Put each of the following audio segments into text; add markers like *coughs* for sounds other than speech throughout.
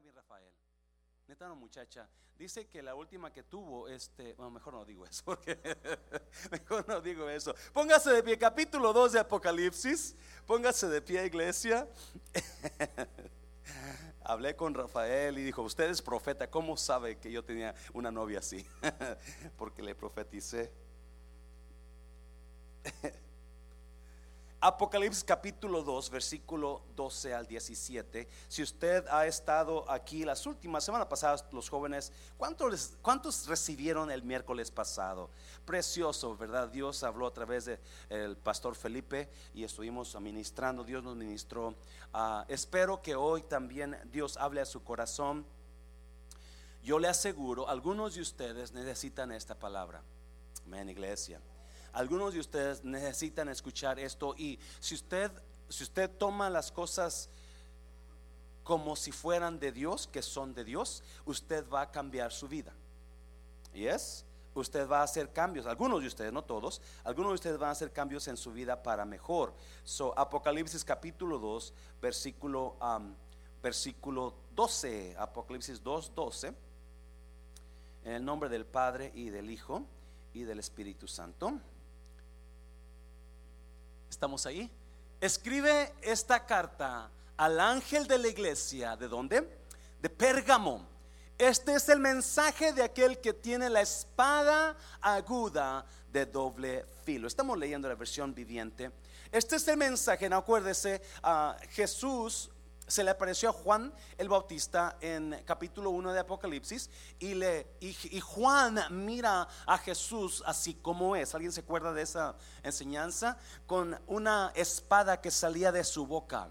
mi Rafael. Neta, no, muchacha. Dice que la última que tuvo, este, bueno, mejor no digo eso, *laughs* porque mejor no digo eso. Póngase de pie, capítulo 2 de Apocalipsis. Póngase de pie, iglesia. *laughs* Hablé con Rafael y dijo, usted es profeta, ¿cómo sabe que yo tenía una novia así? *laughs* porque le profeticé. Apocalipsis capítulo 2, versículo 12 al 17. Si usted ha estado aquí las últimas semanas pasadas, los jóvenes, ¿cuántos, ¿cuántos recibieron el miércoles pasado? Precioso, ¿verdad? Dios habló a través del pastor Felipe y estuvimos administrando, Dios nos ministró. Ah, espero que hoy también Dios hable a su corazón. Yo le aseguro, algunos de ustedes necesitan esta palabra. Amén, iglesia. Algunos de ustedes necesitan escuchar esto y si usted si usted toma las cosas como si fueran de Dios, que son de Dios, usted va a cambiar su vida. ¿Y es? Usted va a hacer cambios, algunos de ustedes, no todos, algunos de ustedes van a hacer cambios en su vida para mejor. So, Apocalipsis capítulo 2, versículo, versículo 12, Apocalipsis 2, 12, en el nombre del Padre y del Hijo y del Espíritu Santo. ¿Estamos ahí? Escribe esta carta al ángel de la iglesia. ¿De dónde? De Pérgamo. Este es el mensaje de aquel que tiene la espada aguda de doble filo. Estamos leyendo la versión viviente. Este es el mensaje, no acuérdese, a Jesús se le apareció a Juan el Bautista en capítulo 1 de Apocalipsis y, le, y, Juan mira a Jesús así como es. ¿Alguien se acuerda de esa enseñanza? Con una espada que salía de su boca.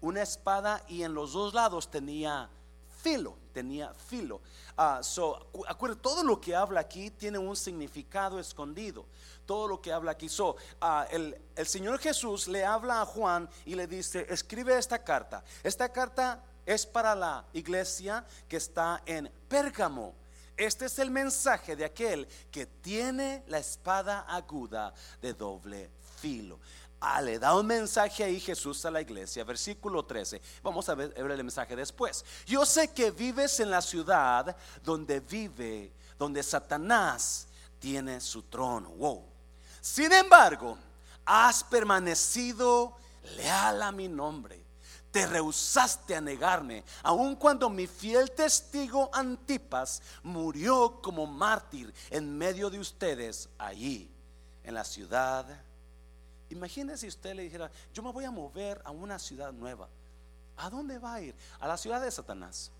Una espada y en los dos lados tenía filo, tenía filo. Uh, so, todo lo que habla aquí tiene un significado escondido todo lo que habla aquí. So, ah, el, el Señor Jesús le habla a Juan y le dice, escribe esta carta. Esta carta es para la iglesia que está en Pérgamo. Este es el mensaje de aquel que tiene la espada aguda de doble filo. Ah, le da un mensaje ahí Jesús a la iglesia, versículo 13. Vamos a ver, el mensaje después. Yo sé que vives en la ciudad donde vive, donde Satanás tiene su trono. Wow. Sin embargo, has permanecido leal a mi nombre. Te rehusaste a negarme, aun cuando mi fiel testigo Antipas murió como mártir en medio de ustedes allí, en la ciudad. Imagínese si usted le dijera, yo me voy a mover a una ciudad nueva. ¿A dónde va a ir? A la ciudad de Satanás.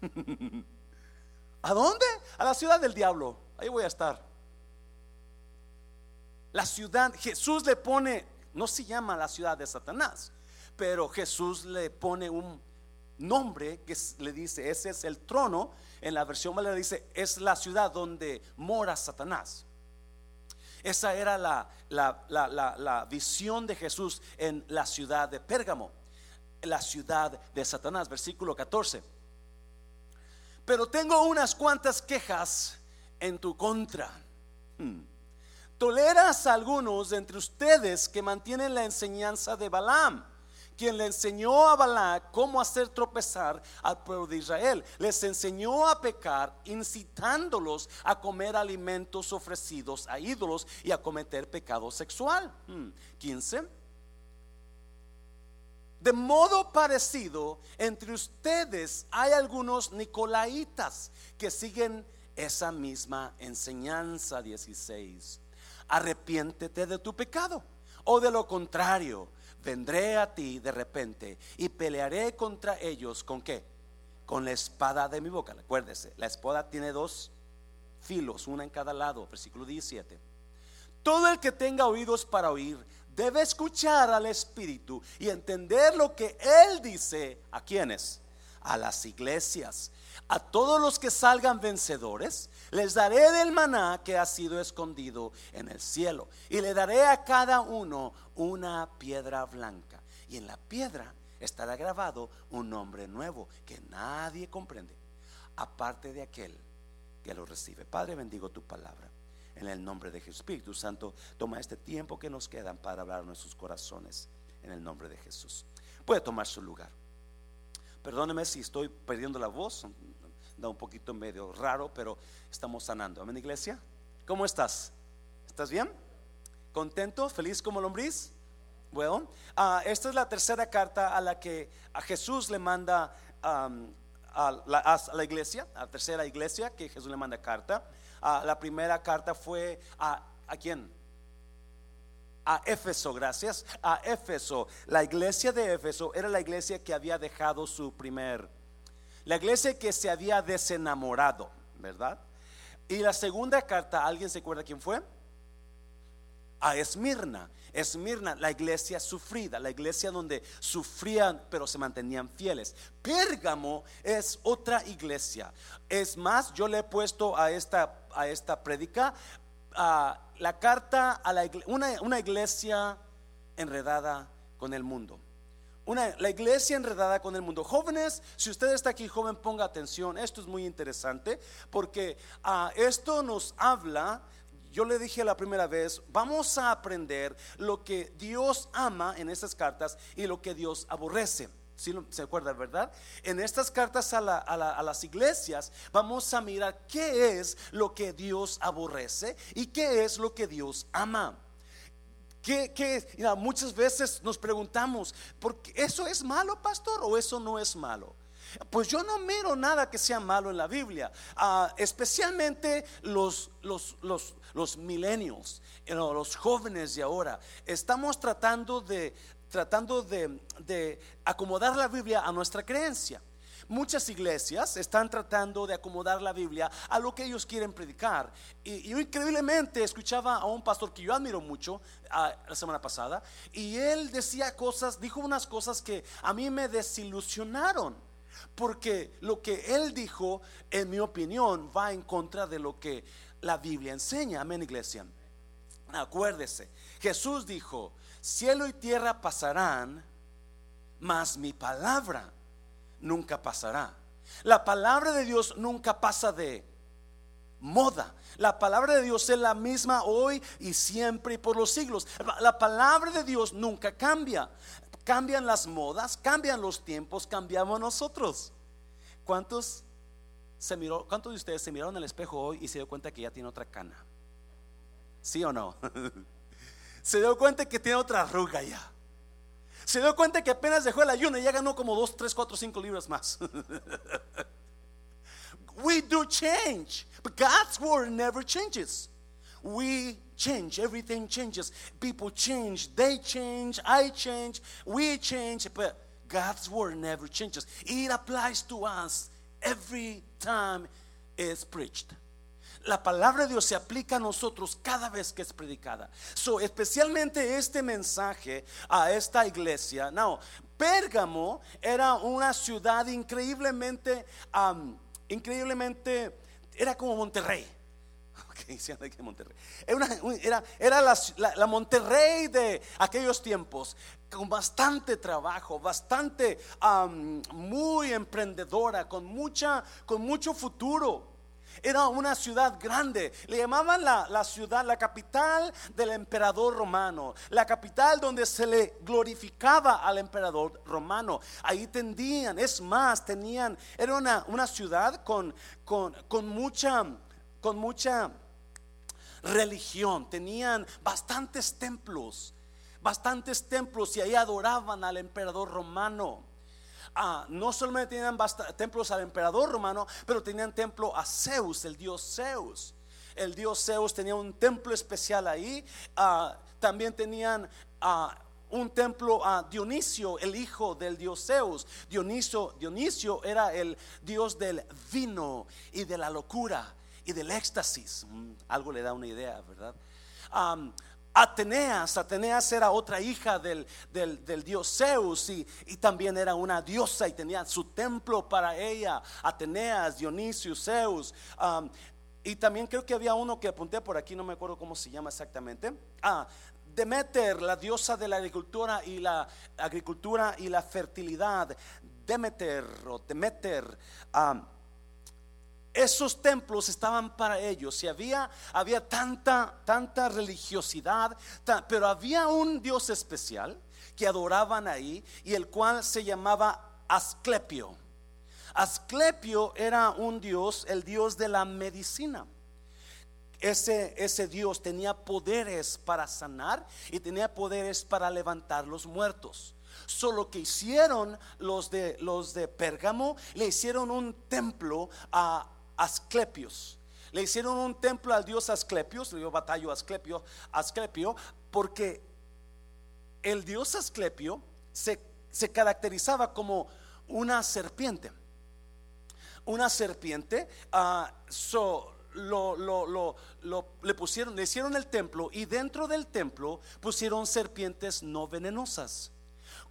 *laughs* ¿A dónde? A la ciudad del diablo. Ahí voy a estar. La ciudad, Jesús le pone, no se llama la ciudad de Satanás, pero Jesús le pone un nombre que le dice, ese es el trono. En la versión le dice, es la ciudad donde mora Satanás. Esa era la, la, la, visión de Jesús en la ciudad de Pérgamo, la ciudad de Satanás, versículo 14. Pero tengo unas cuantas quejas en tu contra. Hmm. Toleras a algunos de entre ustedes que mantienen la enseñanza de Balaam, quien le enseñó a Balaam cómo hacer tropezar al pueblo de Israel. Les enseñó a pecar, incitándolos a comer alimentos ofrecidos a ídolos y a cometer pecado sexual. 15. Hmm, de modo parecido, entre ustedes hay algunos nicolaitas que siguen esa misma enseñanza. 16 arrepiéntete de tu pecado. O de lo contrario, vendré a ti de repente y pelearé contra ellos con qué? Con la espada de mi boca. Acuérdese, la espada tiene dos filos, una en cada lado, versículo 17. Todo el que tenga oídos para oír debe escuchar al Espíritu y entender lo que Él dice a quienes, a las iglesias. A todos los que salgan vencedores, les daré del maná que ha sido escondido en el cielo. Y le daré a cada uno una piedra blanca. Y en la piedra estará grabado un nombre nuevo que nadie comprende, aparte de aquel que lo recibe. Padre, bendigo tu palabra. En el nombre de Jesús. Espíritu Santo, toma este tiempo que nos quedan para hablar nuestros corazones. En el nombre de Jesús. Puede tomar su lugar. Perdóneme si estoy perdiendo la voz, da un poquito medio raro, pero estamos sanando. Amén, iglesia. ¿Cómo estás? ¿Estás bien? ¿Contento? ¿Feliz como lombriz? Bueno, ah, esta es la tercera carta a la que a Jesús le manda a, la, iglesia, a la tercera iglesia que Jesús le manda carta. Ah, la primera carta fue a, ¿a quién? A Éfeso, gracias. A Éfeso. La iglesia de Éfeso era la iglesia que había dejado su primer, la iglesia que se había desenamorado, ¿verdad? Y la segunda carta, ¿alguien se acuerda quién fue? A Esmirna. Esmirna, la iglesia sufrida, la iglesia donde sufrían pero se mantenían fieles. Pérgamo es otra iglesia. Es más, yo le he puesto a esta, a esta predica la carta a la una, una iglesia enredada con el mundo. Una, la iglesia enredada con el mundo. Jóvenes, si usted está aquí joven, ponga atención. Esto es muy interesante porque uh, esto nos habla, yo le dije la primera vez, vamos a aprender lo que Dios ama en estas cartas y lo que Dios aborrece. Si se acuerda, verdad? En estas cartas a, las iglesias vamos a mirar qué es lo que Dios aborrece y qué es lo que Dios ama. Que, muchas veces nos preguntamos, ¿por qué ¿eso es malo, pastor, o eso no es malo? Pues yo no miro nada que sea malo en la Biblia, ah, especialmente los, los, los, los millennials, los jóvenes de ahora. Estamos tratando de, tratando de, de acomodar la Biblia a nuestra creencia. Muchas iglesias están tratando de acomodar la Biblia a lo que ellos quieren predicar. Y, yo increíblemente escuchaba a un pastor que yo admiro mucho ah, la semana pasada y él decía cosas, dijo unas cosas que a mí me desilusionaron. Porque lo que él dijo, en mi opinión, va en contra de lo que la Biblia enseña. Amén, iglesia. Acuérdese, Jesús dijo, cielo y tierra pasarán, mas mi palabra nunca pasará. La palabra de Dios nunca pasa de moda. La palabra de Dios es la misma hoy y siempre y por los siglos. La palabra de Dios nunca cambia. Cambian las modas, cambian los tiempos, cambiamos nosotros. ¿Cuántos se miró, cuántos de ustedes se miraron al espejo hoy y se dio cuenta que ya tiene otra cana? ¿Sí o no? *laughs* se dio cuenta que tiene otra arruga ya se dio cuenta que apenas dejó el ayuno y ya ganó como 2, 3, 4, 5 libras más. *laughs* we do change, but God's word never changes. We change, everything changes. People change, they change, I change, we change, but God's word never changes. It applies to us every time it's preached. La palabra de Dios se aplica a nosotros cada vez que es predicada. So, especialmente este mensaje a esta iglesia. No, Pérgamo era una ciudad increíblemente, increíblemente, era como Monterrey. *laughs* Monterrey. Era, era, la, Monterrey de aquellos tiempos, con bastante trabajo, bastante muy emprendedora, con mucha, con mucho futuro. Era una ciudad grande. Le llamaban la, ciudad, la capital del emperador romano. La capital donde se le glorificaba al emperador romano. Ahí tendían, es más, tenían, era una, una ciudad con, con, con mucha, con mucha religión. Tenían bastantes templos, bastantes templos y ahí adoraban al emperador romano. Ah, no solamente tenían templos al emperador romano, pero tenían templo a Zeus, el dios Zeus. El dios Zeus tenía un templo especial ahí. Ah, también tenían ah, un templo a Dionisio, el hijo del dios Zeus. Dionisio, Dionisio era el dios del vino y de la locura y del éxtasis. Mm, algo le da una idea, ¿verdad? Ateneas, Ateneas era otra hija del, dios Zeus y, también era una diosa y tenía su templo para ella, Ateneas, Dionisio, Zeus. Y también creo que había uno que apunté por aquí, no me acuerdo cómo se llama exactamente. Ah, Demeter, la diosa de la agricultura y la agricultura y la fertilidad. Demeter o Demeter. Esos templos estaban para ellos y había, había tanta, tanta religiosidad, pero había un Dios especial que adoraban ahí y el cual se llamaba Asclepio. Asclepio era un dios, el dios de la medicina. Ese, ese, Dios tenía poderes para sanar y tenía poderes para levantar los muertos. Solo que hicieron los de, los de Pérgamo, le hicieron un templo a Asclepios. Le hicieron un templo al dios Asclepios, yo batallo Asclepio, Asclepio, porque el dios Asclepio se, se caracterizaba como una serpiente. Una serpiente, uh, so, lo, lo, lo, le pusieron, le hicieron el templo y dentro del templo pusieron serpientes no venenosas.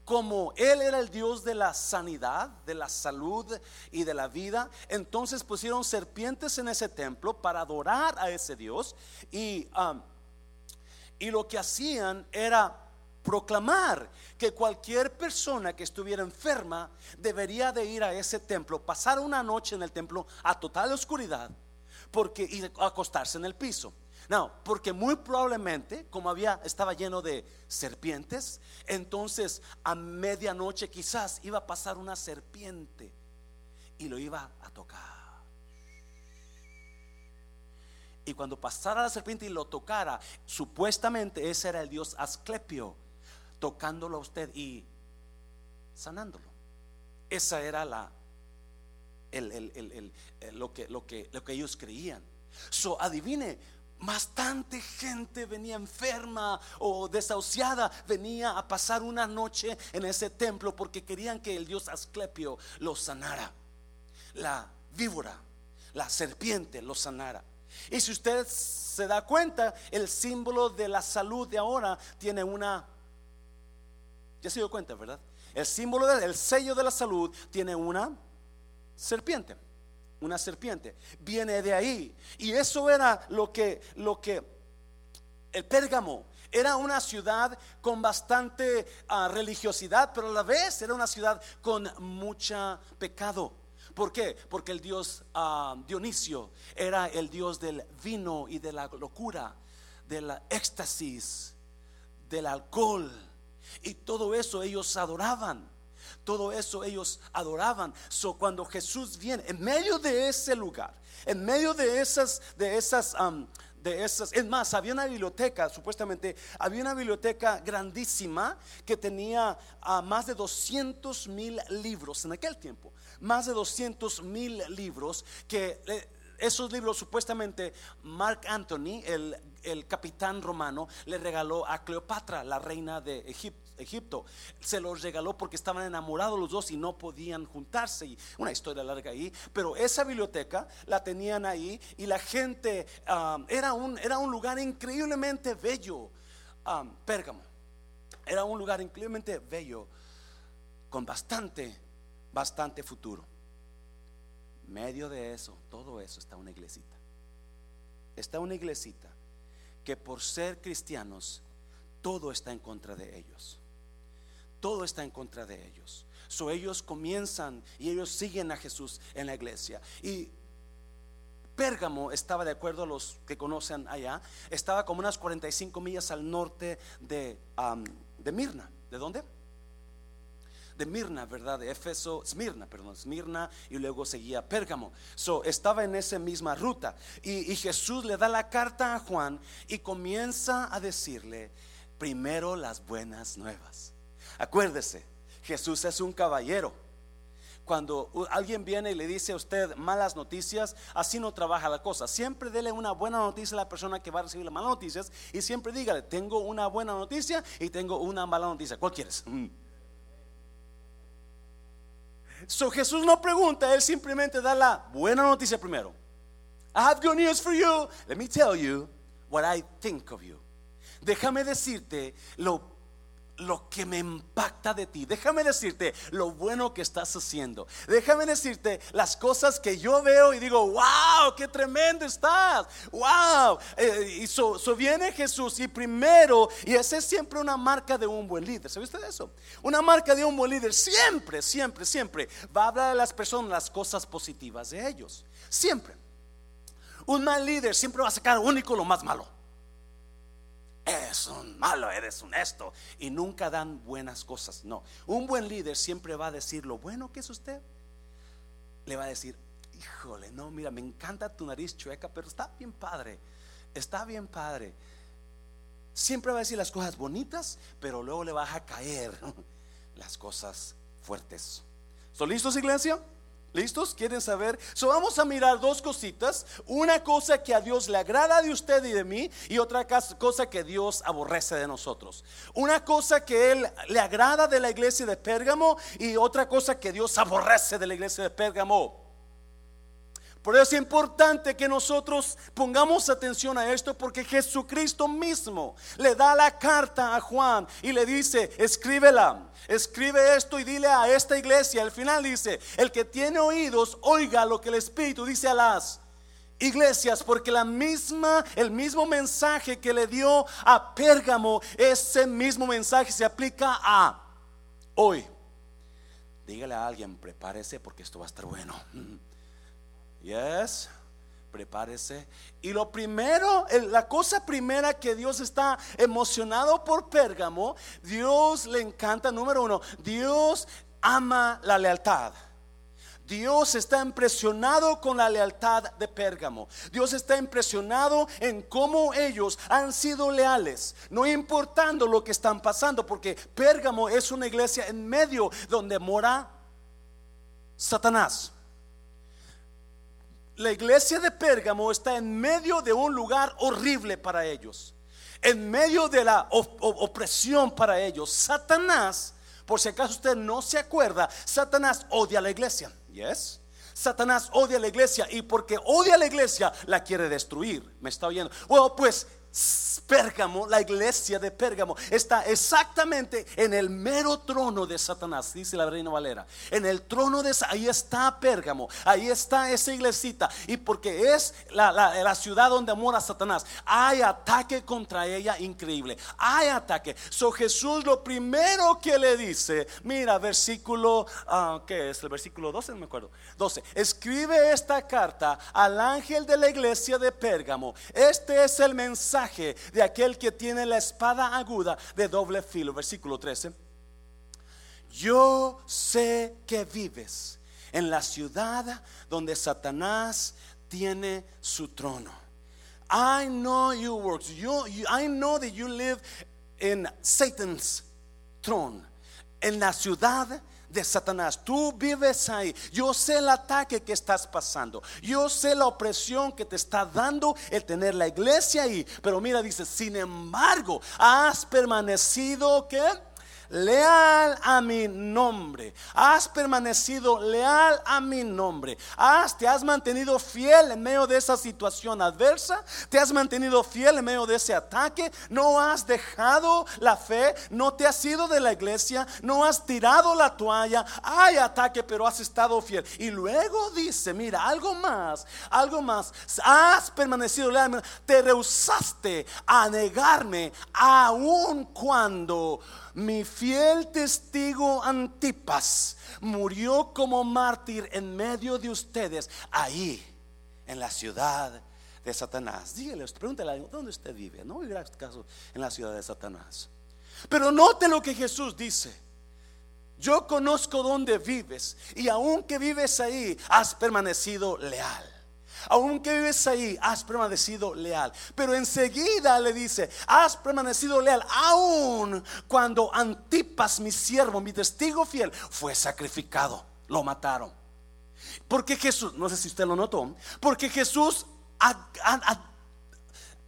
Como él era el Dios de la sanidad, de la salud y de la vida, entonces pusieron serpientes en ese templo para adorar a ese Dios y, um, y lo que hacían era proclamar que cualquier persona que estuviera enferma debería de ir a ese templo, pasar una noche en el templo a total oscuridad porque y acostarse en el piso. No, porque muy probablemente, como había, estaba lleno de serpientes, entonces a medianoche quizás iba a pasar una serpiente y lo iba a tocar. Y cuando pasara la serpiente y lo tocara, supuestamente ese era el dios Asclepio, tocándolo a usted y sanándolo. Esa era la lo, que, lo, que, lo que ellos creían. So, adivine, bastante gente venía enferma o desahuciada, venía a pasar una noche en ese templo porque querían que el dios Asclepio los sanara. La víbora, la serpiente los sanara. Y si usted se da cuenta, el símbolo de la salud de ahora tiene una... Ya se dio cuenta, ¿verdad? El símbolo del sello de la salud tiene una serpiente, una serpiente. Viene de ahí. Y eso era lo que, lo que el Pérgamo era una ciudad con bastante ah, religiosidad, pero a la vez era una ciudad con mucha pecado. ¿Por qué? Porque el dios ah, Dionisio era el dios del vino y de la locura, del éxtasis, del alcohol. Y todo eso ellos adoraban todo eso ellos adoraban. So, cuando Jesús viene en medio de ese lugar, en medio de esas, de esas, de esas, es más, había una biblioteca, supuestamente, había una biblioteca grandísima que tenía uh, más de 200 mil libros en aquel tiempo, más de 200 mil libros que eh, esos libros supuestamente Mark Anthony, el, el capitán romano, le regaló a Cleopatra, la reina de Egipto. Se los regaló porque estaban enamorados los dos y no podían juntarse. Y una historia larga ahí. Pero esa biblioteca la tenían ahí y la gente era, un, era un lugar increíblemente bello. Pérgamo. Era un lugar increíblemente bello con bastante, bastante futuro. Medio de eso, todo eso está una iglesita. Está una iglesita que por ser cristianos, todo está en contra de ellos todo está en contra de ellos. So ellos comienzan y ellos siguen a Jesús en la iglesia. Y Pérgamo estaba, de acuerdo a los que conocen allá, estaba como unas 45 millas al norte de, de Mirna. ¿De dónde? De Mirna, ¿verdad? De Éfeso, Smirna, perdón, Smirna y luego seguía Pérgamo. So, estaba en esa misma ruta. y, Jesús le da la carta a Juan y comienza a decirle primero las buenas nuevas. Acuérdese, Jesús es un caballero. Cuando alguien viene y le dice a usted malas noticias, así no trabaja la cosa. Siempre dele una buena noticia a la persona que va a recibir las malas noticias y siempre dígale, tengo una buena noticia y tengo una mala noticia. ¿Cuál quieres? So Jesús no pregunta, él simplemente da la buena noticia primero. I have good news for you. Let me tell you what I think of you. Déjame decirte lo lo que me impacta de ti. Déjame decirte lo bueno que estás haciendo. Déjame decirte las cosas que yo veo y digo, wow, qué tremendo estás. Wow. Eh, y so, viene Jesús y primero, y esa es siempre una marca de un buen líder. ¿Sabe usted eso? Una marca de un buen líder siempre, siempre, siempre va a hablar a las personas las cosas positivas de ellos. Siempre. Un mal líder siempre va a sacar único lo más malo. Eres un malo, eres un esto. Y nunca dan buenas cosas. No, un buen líder siempre va a decir lo bueno que es usted. Le va a decir, híjole, no, mira, me encanta tu nariz chueca, pero está bien padre. Está bien padre. Siempre va a decir las cosas bonitas, pero luego le vas a caer *laughs* las cosas fuertes. ¿Son listos, iglesia? ¿Listos? ¿Quieren saber? So vamos a mirar dos cositas. Una cosa que a Dios le agrada de usted y de mí y otra cosa que Dios aborrece de nosotros. Una cosa que Él le agrada de la iglesia de Pérgamo y otra cosa que Dios aborrece de la iglesia de Pérgamo. Por eso es importante que nosotros pongamos atención a esto porque Jesucristo mismo le da la carta a Juan y le dice, escríbela, escribe esto y dile a esta iglesia. Al final dice, el que tiene oídos, oiga lo que el Espíritu dice a las iglesias, porque la misma, el mismo mensaje que le dio a Pérgamo, ese mismo mensaje se aplica a hoy. Dígale a alguien, prepárese porque esto va a estar bueno. *laughs* Yes. Prepárese. Y lo primero, la cosa primera que Dios está emocionado por Pérgamo, Dios le encanta, número uno, Dios ama la lealtad. Dios está impresionado con la lealtad de Pérgamo. Dios está impresionado en cómo ellos han sido leales, no importando lo que están pasando, porque Pérgamo es una iglesia en medio donde mora Satanás la iglesia de Pérgamo está en medio de un lugar horrible para ellos, en medio de la opresión para ellos. Satanás, por si acaso usted no se acuerda, Satanás odia a la iglesia. Yes. Satanás odia a la iglesia y porque odia a la iglesia la quiere destruir. ¿Me está oyendo? Bueno, pues Pérgamo, la iglesia de Pérgamo, está exactamente en el mero trono de Satanás, dice la reina Valera. En el trono de ahí está Pérgamo, ahí está esa iglesita. Y porque es la, la, ciudad donde mora Satanás, hay ataque contra ella increíble. Hay ataque. So Jesús lo primero que le dice, mira, versículo, uh, ¿qué es? El versículo 12, no me acuerdo. 12. Escribe esta carta al ángel de la iglesia de Pérgamo. Este es el mensaje de aquel que tiene la espada aguda de doble filo. Versículo 13. Yo sé que vives en la ciudad donde Satanás tiene su trono. I know your works. You, I know that you live in Satan's throne. En la ciudad de Satanás. Tú vives ahí. Yo sé el ataque que estás pasando. Yo sé la opresión que te está dando el tener la iglesia ahí. Pero mira, dice, sin embargo, has permanecido, ¿qué? Leal a mi nombre. Has permanecido leal a mi nombre. Has, te has mantenido fiel en medio de esa situación adversa. Te has mantenido fiel en medio de ese ataque. No has dejado la fe. No te has ido de la iglesia. No has tirado la toalla. Hay ataque, pero has estado fiel. Y luego dice, mira, algo más, algo más. Has permanecido leal. Te rehusaste a negarme aun cuando mi fiel testigo Antipas murió como mártir en medio de ustedes, ahí, en la ciudad de Satanás. Dígale, pregúntale, ¿dónde usted vive? No vivirá este caso en la ciudad de Satanás. Pero note lo que Jesús dice. Yo conozco dónde vives y aunque vives ahí, has permanecido leal. Aunque vives ahí, has permanecido leal. Pero enseguida le dice, has permanecido leal, aún cuando Antipas, mi siervo, mi testigo fiel, fue sacrificado. Lo mataron. Porque Jesús, no sé si usted lo notó, porque Jesús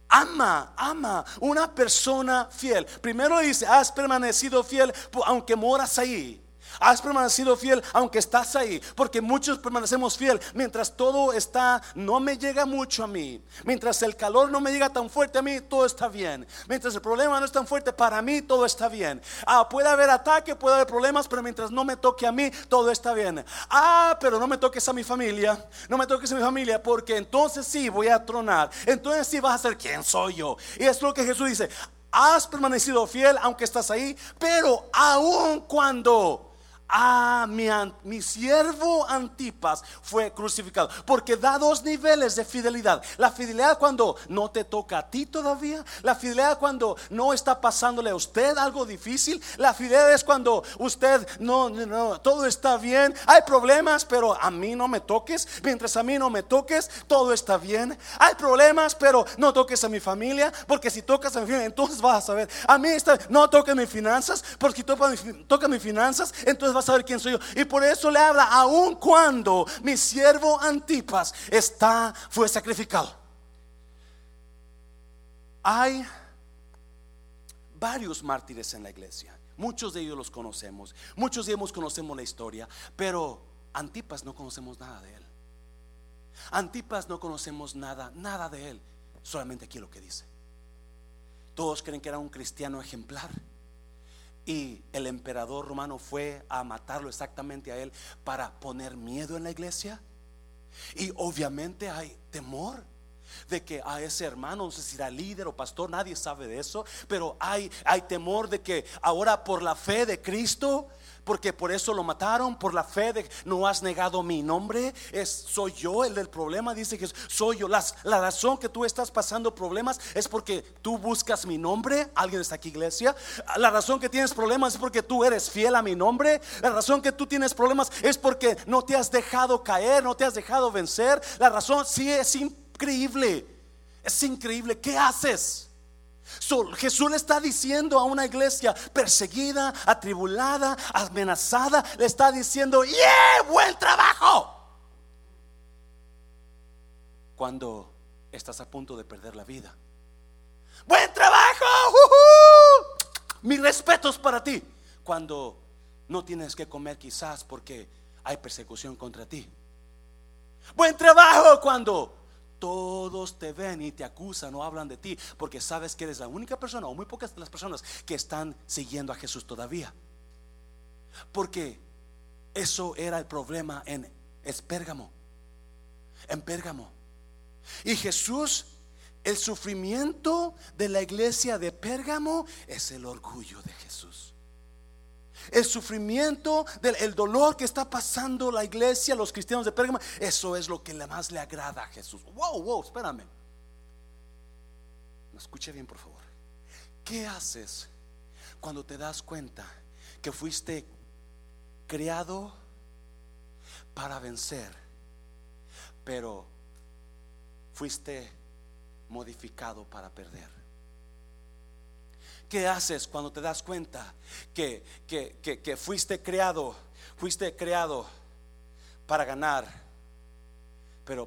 ama, ama una persona fiel. Primero dice, has permanecido fiel aunque moras ahí. Has permanecido fiel aunque estás ahí, porque muchos permanecemos fiel mientras todo está, no me llega mucho a mí. Mientras el calor no me llega tan fuerte a mí, todo está bien. Mientras el problema no es tan fuerte para mí, todo está bien. Ah, puede haber ataque, puede haber problemas, pero mientras no me toque a mí, todo está bien. Ah, pero no me toques a mi familia, no me toques a mi familia, porque entonces sí voy a tronar. Entonces sí vas a ser quien soy yo. Y es lo que Jesús dice. Has permanecido fiel aunque estás ahí, pero aun cuando Ah, mi, mi, siervo Antipas fue crucificado. Porque da dos niveles de fidelidad. La fidelidad cuando no te toca a ti todavía. La fidelidad cuando no está pasándole a usted algo difícil. La fidelidad es cuando usted no, no, todo está bien. Hay problemas, pero a mí no me toques. Mientras a mí no me toques, todo está bien. Hay problemas, pero no toques a mi familia. Porque si tocas a mi familia, entonces vas a saber. A mí está, no toques mis finanzas. Porque si tocas toca mis finanzas, entonces vas saber quién soy yo. Y por eso le habla, aun cuando mi siervo Antipas está, fue sacrificado. Hay varios mártires en la iglesia. Muchos de ellos los conocemos. Muchos de ellos conocemos la historia. Pero Antipas no conocemos nada de él. Antipas no conocemos nada, nada de él. Solamente aquí lo que dice. Todos creen que era un cristiano ejemplar y el emperador romano fue a matarlo exactamente a él para poner miedo en la iglesia. Y obviamente hay temor de que a ese hermano, no sé si era líder o pastor, nadie sabe de eso, pero hay, hay temor de que ahora por la fe de Cristo porque por eso lo mataron, por la fe de no has negado mi nombre, es soy yo el del problema, dice que soy yo. la razón que tú estás pasando problemas es porque tú buscas mi nombre, alguien está aquí iglesia, la razón que tienes problemas es porque tú eres fiel a mi nombre, la razón que tú tienes problemas es porque no te has dejado caer, no te has dejado vencer, la razón sí es increíble, es increíble, ¿qué haces? Jesús le está diciendo a una iglesia perseguida, atribulada, amenazada, le está diciendo, ¡Yeah! ¡Buen trabajo! Cuando estás a punto de perder la vida. ¡Buen trabajo! Mis respetos para ti. Cuando no tienes que comer quizás porque hay persecución contra ti. Buen trabajo cuando todos te ven y te acusan o hablan de ti porque sabes que eres la única persona o muy pocas de las personas que están siguiendo a Jesús todavía. Porque eso era el problema en Pérgamo. En Pérgamo. Y Jesús, el sufrimiento de la iglesia de Pérgamo es el orgullo de Jesús el sufrimiento, el dolor que está pasando la iglesia, los cristianos de Pérgamo, eso es lo que más le agrada a Jesús. Wow, wow, espérame. Me escuche bien, por favor. ¿Qué haces cuando te das cuenta que fuiste creado para vencer, pero fuiste modificado para perder? ¿Qué haces cuando te das cuenta que, que, fuiste creado, fuiste creado para ganar, pero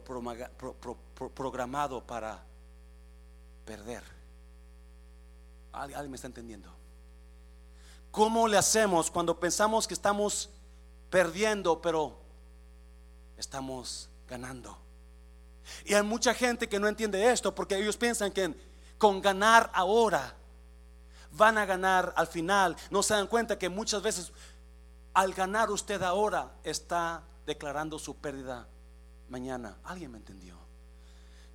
programado para perder? ¿Alguien me está entendiendo? ¿Cómo le hacemos cuando pensamos que estamos perdiendo, pero estamos ganando? Y hay mucha gente que no entiende esto porque ellos piensan que con ganar ahora van a ganar al final. No se dan cuenta que muchas veces al ganar usted ahora está declarando su pérdida mañana. ¿Alguien me entendió?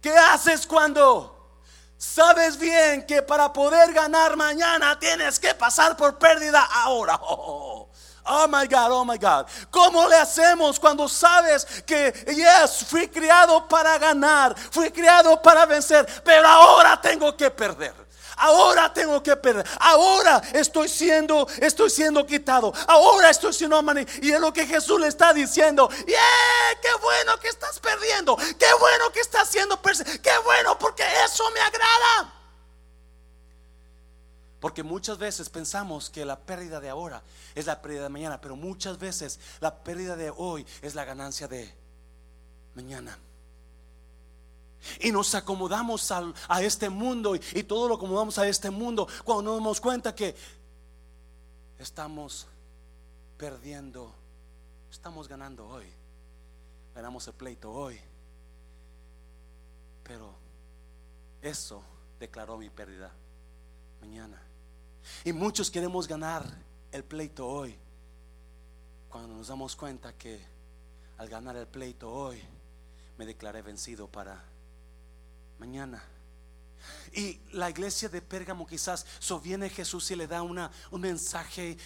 ¿Qué haces cuando sabes bien que para poder ganar mañana tienes que pasar por pérdida ahora? *laughs* Oh, my God, oh my God. ¿Cómo le hacemos cuando sabes que, yes, fui criado para ganar, fui criado para vencer, pero ahora tengo que perder? Ahora tengo que perder. Ahora estoy siendo, estoy siendo quitado. Ahora estoy siendo amanecido. Y es lo que Jesús le está diciendo. Yeah, qué bueno que estás perdiendo. Qué bueno que estás siendo. Qué bueno porque eso me agrada. Porque muchas veces pensamos que la pérdida de ahora es la pérdida de mañana, pero muchas veces la pérdida de hoy es la ganancia de mañana. Y nos acomodamos a, este mundo y, todo lo acomodamos a este mundo cuando nos damos cuenta que estamos perdiendo, estamos ganando hoy, ganamos el pleito hoy. Pero eso declaró mi pérdida mañana. Y muchos queremos ganar el pleito hoy, cuando nos damos cuenta que al ganar el pleito hoy me declaré vencido para mañana. Y la iglesia de Pérgamo quizás so viene Jesús y le da una, un mensaje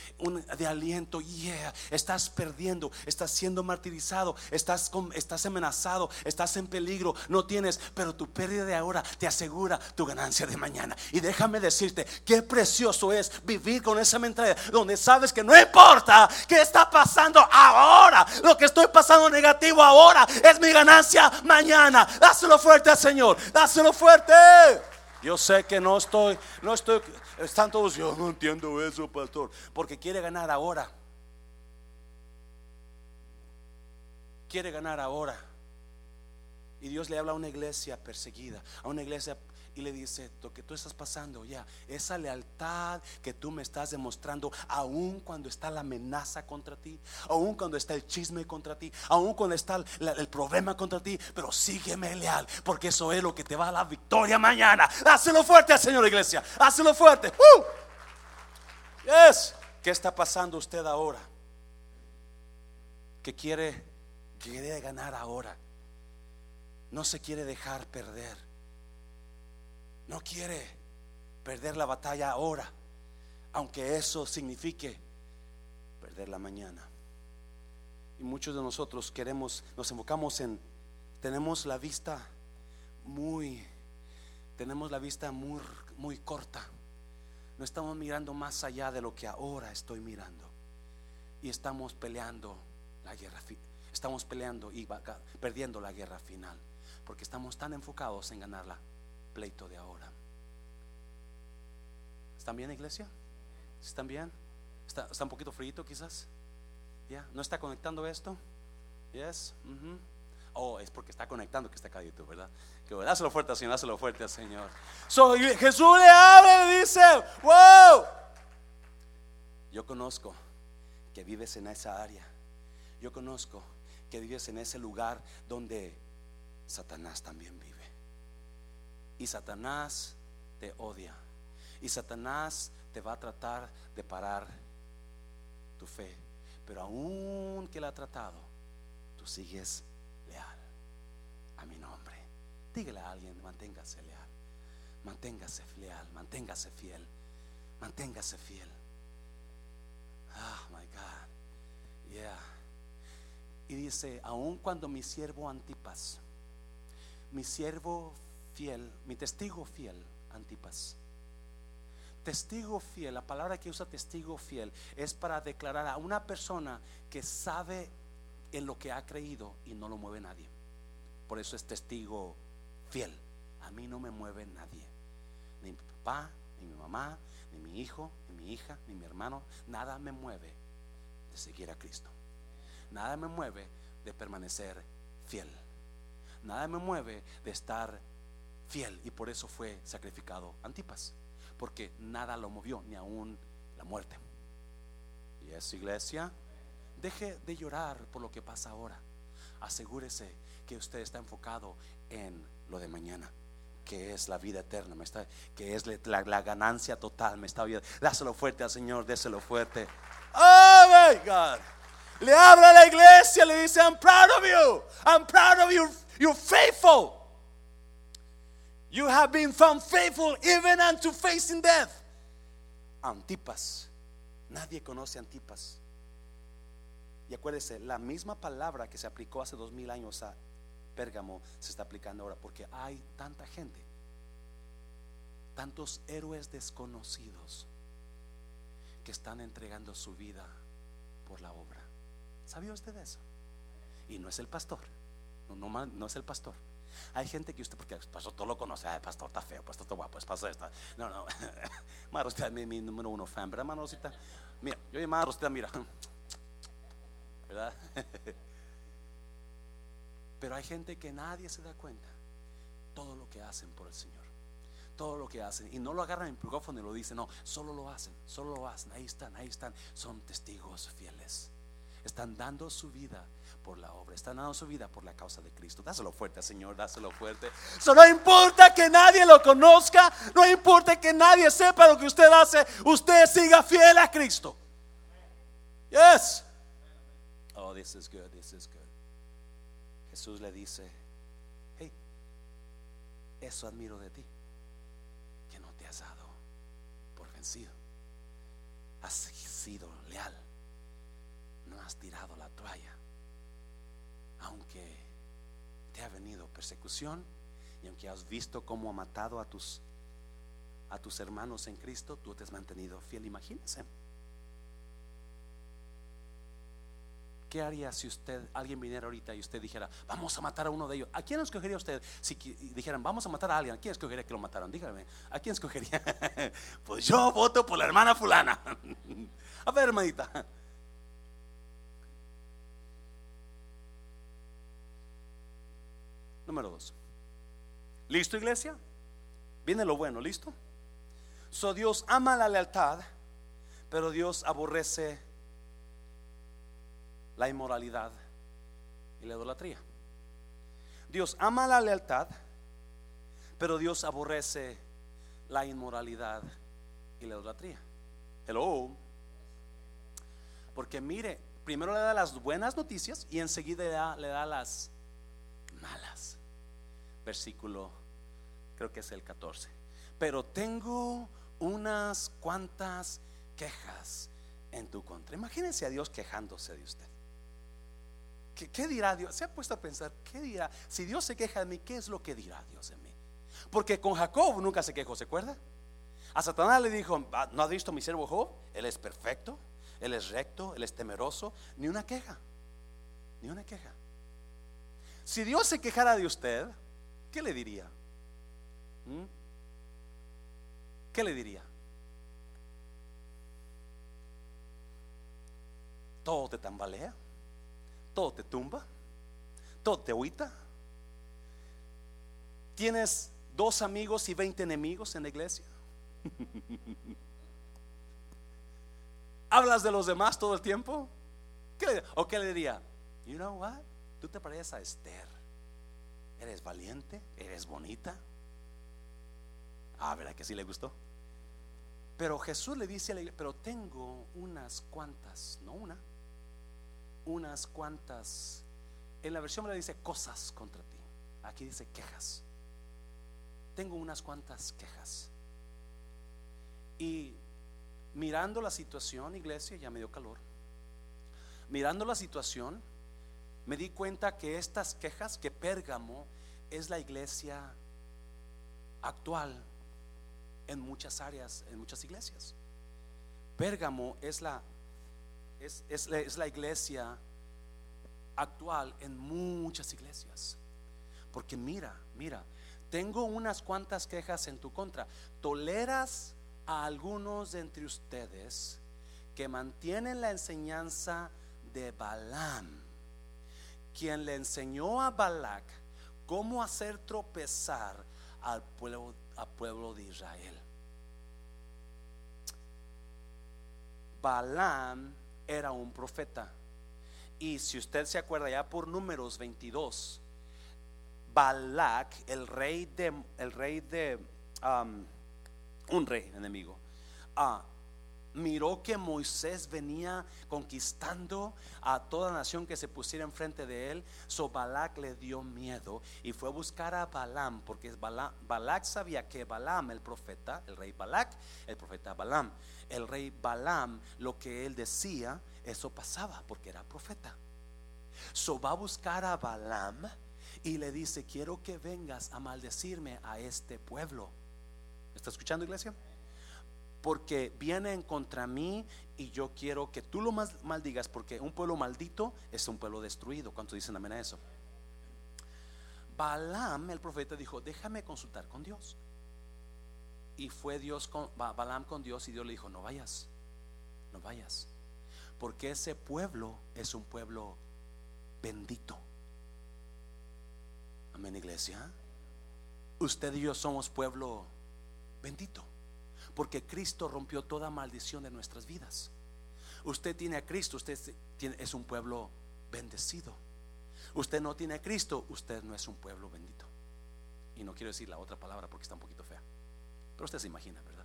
de aliento. Yeah, estás perdiendo, estás siendo martirizado, estás, estás amenazado, estás en peligro, no tienes, pero tu pérdida de ahora te asegura tu ganancia de mañana. Y déjame decirte qué precioso es vivir con esa mentalidad donde sabes que no importa qué está pasando ahora, lo que estoy pasando negativo ahora es mi ganancia mañana. Dáselo fuerte al Señor, dáselo fuerte. Yo sé que no estoy, no estoy, están todos, yo no entiendo eso, pastor, porque quiere ganar ahora. Quiere ganar ahora. Y Dios le habla a una iglesia perseguida, a una iglesia y le dice, lo que tú estás pasando ya, esa lealtad que tú me estás demostrando, aun cuando está la amenaza contra ti, aun cuando está el chisme contra ti, aun cuando está el, problema contra ti, pero sígueme leal, porque eso es lo que te va a la victoria mañana. Hácelo fuerte, Señor Iglesia, hácelo fuerte. ¡Uh! Yes. ¿Qué está pasando usted ahora? Que quiere, quiere ganar ahora. No se quiere dejar perder. No quiere perder la batalla ahora, aunque eso signifique perder la mañana. Y muchos de nosotros queremos, nos enfocamos en, tenemos la vista muy, tenemos la vista muy, muy corta. No estamos mirando más allá de lo que ahora estoy mirando. Y estamos peleando la guerra, estamos peleando y perdiendo la guerra final, porque estamos tan enfocados en ganarla pleito de ahora. ¿Están bien, iglesia? ¿Están bien? ¿Está, un poquito frío quizás? ¿Ya? ¿No está conectando esto? ¿Yes? Oh, es porque está conectando que está caído, ¿verdad? Que dáselo fuerte al Señor, dáselo fuerte al Señor. Jesús le habla y dice, wow. Yo conozco que vives en esa área. Yo conozco que vives en ese lugar donde Satanás también vive. Y Satanás te odia. Y Satanás te va a tratar de parar tu fe. Pero aún que la ha tratado, tú sigues leal a mi nombre. Dígale a alguien, manténgase leal. Manténgase leal, manténgase fiel. Manténgase fiel. Oh my God. Yeah. Y dice, aun cuando mi siervo Antipas, mi siervo fiel, mi testigo fiel, Antipas. Testigo fiel, la palabra que usa testigo fiel es para declarar a una persona que sabe en lo que ha creído y no lo mueve nadie. Por eso es testigo fiel. A mí no me mueve nadie. Ni mi papá, ni mi mamá, ni mi hijo, ni mi hija, ni mi hermano. Nada me mueve de seguir a Cristo. Nada me mueve de permanecer fiel. Nada me mueve de estar fiel y por eso fue sacrificado Antipas, porque nada lo movió, ni aún la muerte. Y es iglesia, deje de llorar por lo que pasa ahora. Asegúrese que usted está enfocado en lo de mañana que es la vida eterna, me está, que es la, ganancia total, me está viendo. Dáselo fuerte al Señor, déselo fuerte. Oh my God. Le habla a la iglesia, le dice, I'm proud of you, I'm proud of you, you're faithful. You have been found faithful even unto facing death. Antipas. Nadie conoce Antipas. Y acuérdese, la misma palabra que se aplicó hace dos mil años a Pérgamo se está aplicando ahora porque hay tanta gente, tantos héroes desconocidos que están entregando su vida por la obra. ¿Sabía usted eso? Y no es el pastor, no, es el pastor hay gente que usted, porque pastor todo lo conoce, el pastor está feo, pastor está guapo, pastor está. No, no, *laughs* Mara, usted es mi, número uno fan, ¿verdad, hermano Rosita? Mira, yo y Mara Rosita, mira, *laughs* ¿verdad? *laughs* Pero hay gente que nadie se da cuenta todo lo que hacen por el Señor. Todo lo que hacen. Y no lo agarran en micrófono y lo dicen, no, solo lo hacen, solo lo hacen. Ahí están, ahí están. Son testigos fieles. Están dando su vida por la obra, están dando su vida por la causa de Cristo. Dáselo fuerte, Señor, dáselo fuerte. Eso no importa que nadie lo conozca, no importa que nadie sepa lo que usted hace, usted siga fiel a Cristo. Yes. Oh, this is good, this is good. Jesús le dice, hey, eso admiro de ti. porque no te has dado por vencido. Has sido leal. No has tirado la toalla. Aunque te ha venido persecución y aunque has visto cómo ha matado a tus a tus hermanos en Cristo, tú te has mantenido fiel. Imagínense. ¿Qué haría si usted, alguien viniera ahorita y usted dijera, vamos a matar a uno de ellos? ¿A quién escogería usted? Si dijeran, vamos a matar a alguien, ¿a quién escogería que lo mataran? Dígame, ¿a quién escogería? *laughs* pues yo voto por la hermana fulana. *laughs* a ver, hermanita. Número dos. ¿Listo, iglesia? Viene lo bueno, ¿listo? So Dios ama la lealtad, pero Dios aborrece la inmoralidad y la idolatría. Dios ama la lealtad, pero Dios aborrece la inmoralidad y la idolatría. Hello. Porque mire, primero le da las buenas noticias y enseguida le da, le da las malas. Versículo, creo que es el 14. Pero tengo unas cuantas quejas en tu contra. Imagínense a Dios quejándose de usted. ¿Qué, dirá Dios? ¿Se ha puesto a pensar qué dirá? Si Dios se queja de mí, ¿qué es lo que dirá Dios de mí? Porque con Jacob nunca se quejó, ¿se acuerda? A Satanás le dijo, ah, ¿no has visto mi siervo Job? Él es perfecto, él es recto, él es temeroso, ni una queja, ni una queja. Si Dios se quejara de usted, ¿qué le diría? ¿Mm? ¿Qué le diría? Todo te tambalea todo te tumba, todo te agüita. Tienes dos amigos y veinte enemigos en la iglesia. *laughs* Hablas de los demás todo el tiempo. ¿O qué le diría? You know what? Tú te pareces a Esther. Eres valiente, eres bonita. Ah, ¿verdad que sí le gustó? Pero Jesús le dice a la iglesia, pero tengo unas cuantas, no una, unas cuantas, en la versión me dice cosas contra ti, aquí dice quejas. Tengo unas cuantas quejas. Y mirando la situación, iglesia, ya me dio calor. Mirando la situación, me di cuenta que estas quejas, que Pérgamo es la iglesia actual en muchas áreas, en muchas iglesias. Pérgamo es la es, la, iglesia actual en muchas iglesias. Porque mira, mira, tengo unas cuantas quejas en tu contra. Toleras a algunos de entre ustedes que mantienen la enseñanza de Balaam, quien le enseñó a Balac cómo hacer tropezar al pueblo, al pueblo de Israel. Balaam era un profeta. Y si usted se acuerda ya por números 22, Balak, el rey de, el rey de un rey enemigo, ah, miró que Moisés venía conquistando a toda nación que se pusiera enfrente de él. So Balak le dio miedo y fue a buscar a Balaam, porque Balak sabía que Balaam, el profeta, el rey Balak, el profeta Balaam, el rey Balaam, lo que él decía, eso pasaba porque era profeta. So va a buscar a Balaam y le dice, quiero que vengas a maldecirme a este pueblo. ¿Está escuchando iglesia? Porque vienen contra mí y yo quiero que tú lo maldigas porque un pueblo maldito es un pueblo destruido. ¿Cuántos dicen amén a eso? Balaam, el profeta, dijo, déjame consultar con Dios. Y fue Dios con Balaam con Dios y Dios le dijo, no vayas, no vayas. Porque ese pueblo es un pueblo bendito. Amén, iglesia. Usted y yo somos pueblo bendito. Porque Cristo rompió toda maldición de nuestras vidas. Usted tiene a Cristo, usted es un pueblo bendecido. Usted no tiene a Cristo, usted no es un pueblo bendito. Y no quiero decir la otra palabra porque está un poquito fea. Pero usted se imagina, ¿verdad?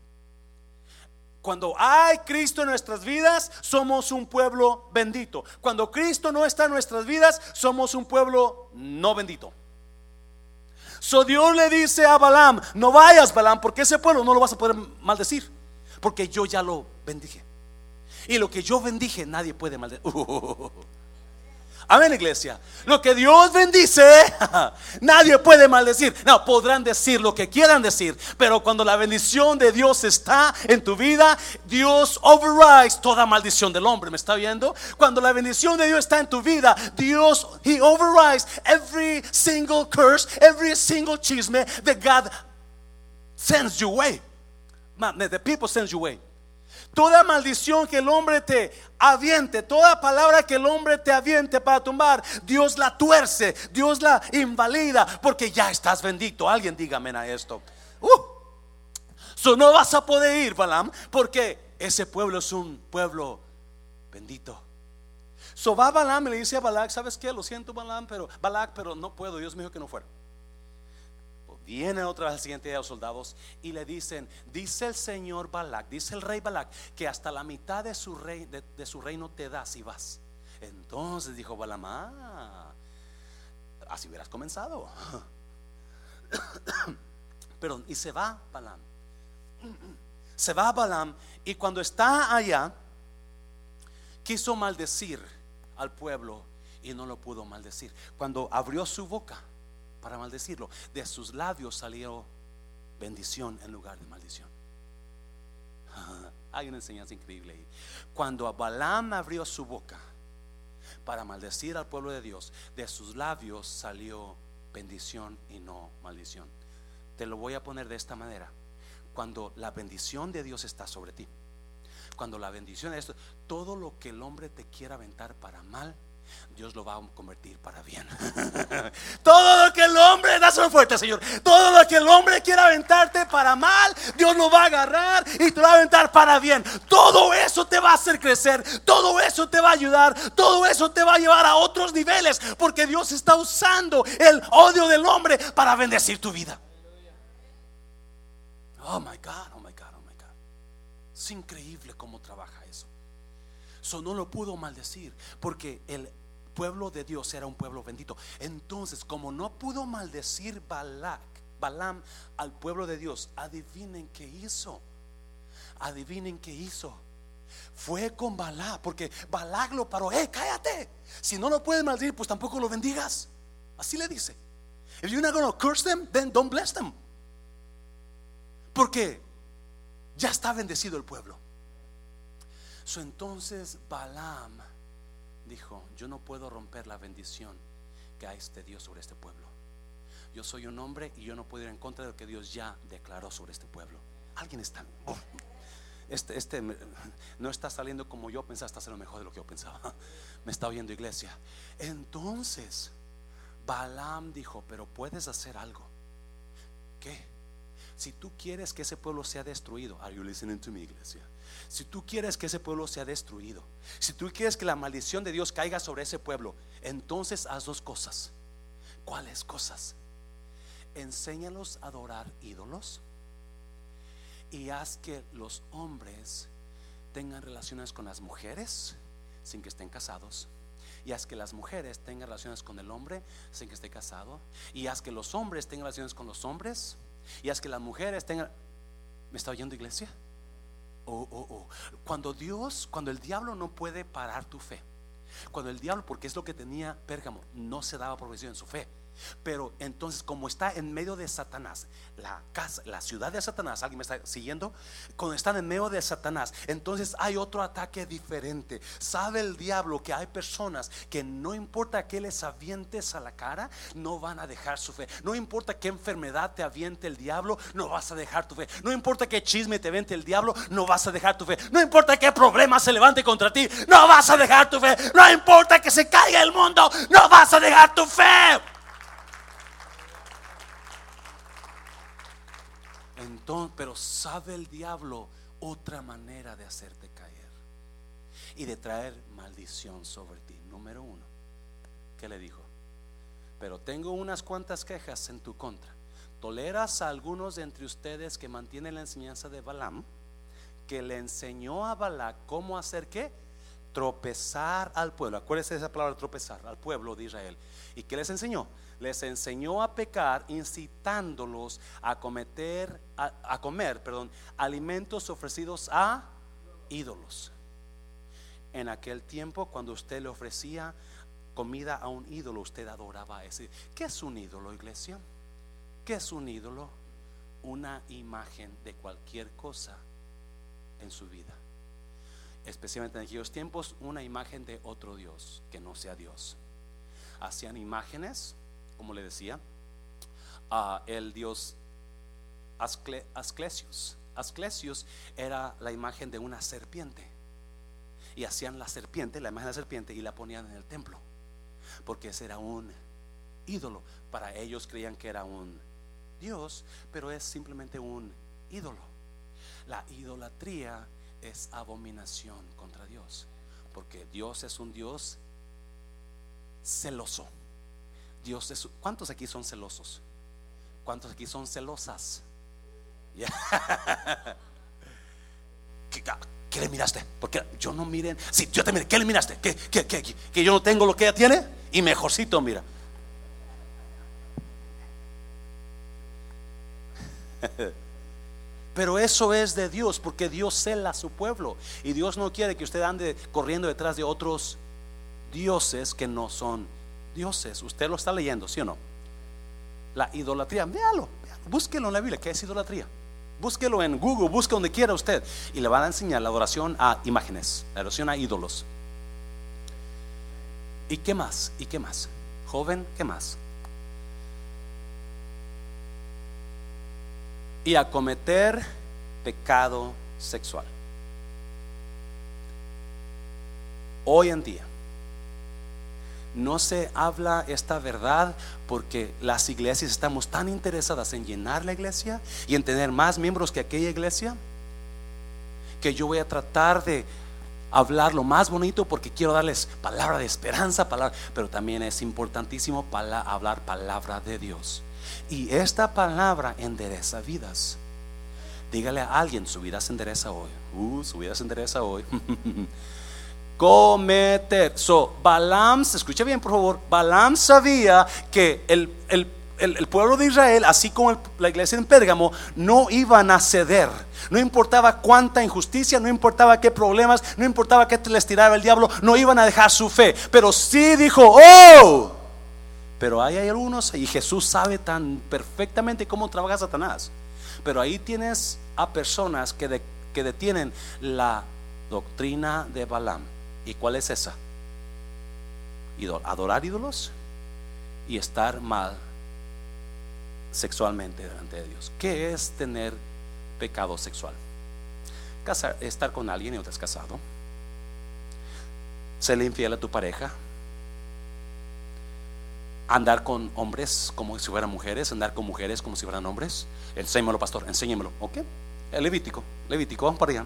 Cuando hay Cristo en nuestras vidas, somos un pueblo bendito. Cuando Cristo no está en nuestras vidas, somos un pueblo no bendito. So Dios le dice a Balaam, no vayas Balaam, porque ese pueblo no lo vas a poder maldecir, porque yo ya lo bendije. Y lo que yo bendije nadie puede maldecir. *laughs* Amén, iglesia. Lo que Dios bendice, *laughs* nadie puede maldecir. No, podrán decir lo que quieran decir, pero cuando la bendición de Dios está en tu vida, Dios overrides toda maldición del hombre. ¿Me está viendo? Cuando la bendición de Dios está en tu vida, Dios, He overrides every single curse, every single chisme that God sends you away. The people sends you away. Toda maldición que el hombre te aviente, toda palabra que el hombre te aviente para tumbar, Dios la tuerce, Dios la invalida, porque ya estás bendito. Alguien dígame a esto. Uh, no vas a poder ir, Balaam, porque ese pueblo es un pueblo bendito. So va Balaam y le dice a Balak, ¿sabes qué? Lo siento, Balaam, pero Balak, pero no puedo. Dios me dijo que no fuera. Vienen otra vez al siguiente día los soldados y le dicen, dice el señor Balak, dice el rey Balak, que hasta la mitad de su, rey, de, su reino te das y vas. Entonces dijo Balaam, ah, así hubieras comenzado. *coughs* Pero, y se va Balaam. Se va Balaam y cuando está allá, quiso maldecir al pueblo y no lo pudo maldecir. Cuando abrió su boca, para maldecirlo. De sus labios salió bendición en lugar de maldición. *laughs* Hay una enseñanza increíble ahí. Cuando Balaam abrió su boca para maldecir al pueblo de Dios, de sus labios salió bendición y no maldición. Te lo voy a poner de esta manera. Cuando la bendición de Dios está sobre ti, cuando la bendición de todo lo que el hombre te quiera aventar para mal, Dios lo va a convertir para bien. *laughs* Todo lo que el hombre, dáselo fuerte, Señor. Todo lo que el hombre quiera aventarte para mal, Dios lo va a agarrar y te va a aventar para bien. Todo eso te va a hacer crecer. Todo eso te va a ayudar. Todo eso te va a llevar a otros niveles. Porque Dios está usando el odio del hombre para bendecir tu vida. Oh my God, oh my God, oh my God. Es increíble cómo trabaja eso. Eso no lo pudo maldecir porque el pueblo de Dios era un pueblo bendito. Entonces, como no pudo maldecir Balak, Balam al pueblo de Dios, adivinen qué hizo. Adivinen qué hizo. Fue con Balak, porque Balak lo paró. ¡Eh, cállate! Si no lo puedes maldecir, pues tampoco lo bendigas. Así le dice. If you're not going to curse them, then don't bless them. Porque ya está bendecido el pueblo. So, entonces Balaam dijo, yo no puedo romper la bendición que ha este Dios sobre este pueblo. Yo soy un hombre y yo no puedo ir en contra de lo que Dios ya declaró sobre este pueblo. Alguien está... este, este no está saliendo como yo pensaba, está haciendo mejor de lo que yo pensaba. *laughs* Me está oyendo iglesia. Entonces, Balaam dijo, pero puedes hacer algo. ¿Qué? Si tú quieres que ese pueblo sea destruido, are you listening to me, iglesia? Si tú quieres que ese pueblo sea destruido, si tú quieres que la maldición de Dios caiga sobre ese pueblo, entonces haz dos cosas. ¿Cuáles cosas? Enséñalos a adorar ídolos y haz que los hombres tengan relaciones con las mujeres sin que estén casados. Y haz que las mujeres tengan relaciones con el hombre sin que esté casado. Y haz que los hombres tengan relaciones con los hombres. Y haz que las mujeres tengan... ¿Me está oyendo iglesia? Oh, oh, oh. Cuando Dios, cuando el diablo no puede parar tu fe, cuando el diablo, porque es lo que tenía Pérgamo, no se daba profesión en su fe, pero entonces, como está en medio de Satanás, la casa, la ciudad de Satanás, ¿alguien me está siguiendo? Cuando están en medio de Satanás, entonces hay otro ataque diferente. Sabe el diablo que hay personas que no importa que les avientes a la cara, no van a dejar su fe. No importa qué enfermedad te aviente el diablo, no vas a dejar tu fe. No importa qué chisme te aviente el diablo, no vas a dejar tu fe. No importa qué problema se levante contra ti, no vas a dejar tu fe. No importa que se caiga el mundo, no vas a dejar tu fe. Pero sabe el diablo otra manera de hacerte caer y de traer maldición sobre ti. Número uno, ¿qué le dijo? Pero tengo unas cuantas quejas en tu contra. ¿Toleras a algunos de entre ustedes que mantienen la enseñanza de Balaam, que le enseñó a Balac cómo hacer qué? tropezar al pueblo. Acuérdense de esa palabra tropezar, al pueblo de Israel. ¿Y qué les enseñó? Les enseñó a pecar, incitándolos a cometer, a, comer, perdón, alimentos ofrecidos a ídolos. En aquel tiempo, cuando usted le ofrecía comida a un ídolo, usted adoraba a ese. ¿Qué es un ídolo, iglesia? ¿Qué es un ídolo? Una imagen de cualquier cosa en su vida especialmente en aquellos tiempos, una imagen de otro Dios que no sea Dios. Hacían imágenes, como le decía, a el Dios Asclesios. Asclesios era la imagen de una serpiente. Y hacían la serpiente, la imagen de la serpiente, y la ponían en el templo. Porque ese era un ídolo. Para ellos creían que era un Dios, pero es simplemente un ídolo. La idolatría es abominación contra Dios. Porque Dios es un Dios celoso. Dios. ¿Cuántos aquí son celosos? ¿Cuántos aquí son celosas? *laughs* ¿Qué, le miraste? Porque yo no miren. Si yo te miré, ¿qué le miraste? ¿Que, que yo no tengo lo que ella tiene? Y mejorcito, mira. *laughs* Pero eso es de Dios, porque Dios cela a su pueblo. Y Dios no quiere que usted ande corriendo detrás de otros dioses que no son dioses. Usted lo está leyendo, ¿sí o no? La idolatría, véalo, búsquelo en la Biblia, ¿qué es idolatría? Búsquelo en Google, busque donde quiera usted. Y le van a enseñar la adoración a imágenes, la adoración a ídolos. ¿Y qué más? ¿Y qué más? Joven, ¿qué más? y a cometer pecado sexual. Hoy en día no se habla esta verdad porque las iglesias estamos tan interesadas en llenar la iglesia y en tener más miembros que aquella iglesia que yo voy a tratar de hablar lo más bonito porque quiero darles palabra de esperanza, palabra, pero también es importantísimo para hablar palabra de Dios. Y esta palabra endereza vidas. Dígale a alguien, su vida se endereza hoy. Uh, su vida se endereza hoy. *laughs* Cometer. So, Balaam, escucha bien por favor, Balaam sabía que el, pueblo de Israel, así como la iglesia en Pérgamo, no iban a ceder. No importaba cuánta injusticia, no importaba qué problemas, no importaba qué les tiraba el diablo, no iban a dejar su fe. Pero sí dijo, oh, pero hay algunos, y Jesús sabe tan perfectamente cómo trabaja Satanás. Pero ahí tienes a personas que, que detienen la doctrina de Balaam. ¿Y cuál es esa? Adorar ídolos y estar mal sexualmente delante de Dios. ¿Qué es tener pecado sexual? estar con alguien y no has casado. Ser infiel a tu pareja andar con hombres como si fueran mujeres, andar con mujeres como si fueran hombres. Enséñamelo, pastor, enséñamelo. ¿Ok? El Levítico, Levítico, vamos para allá.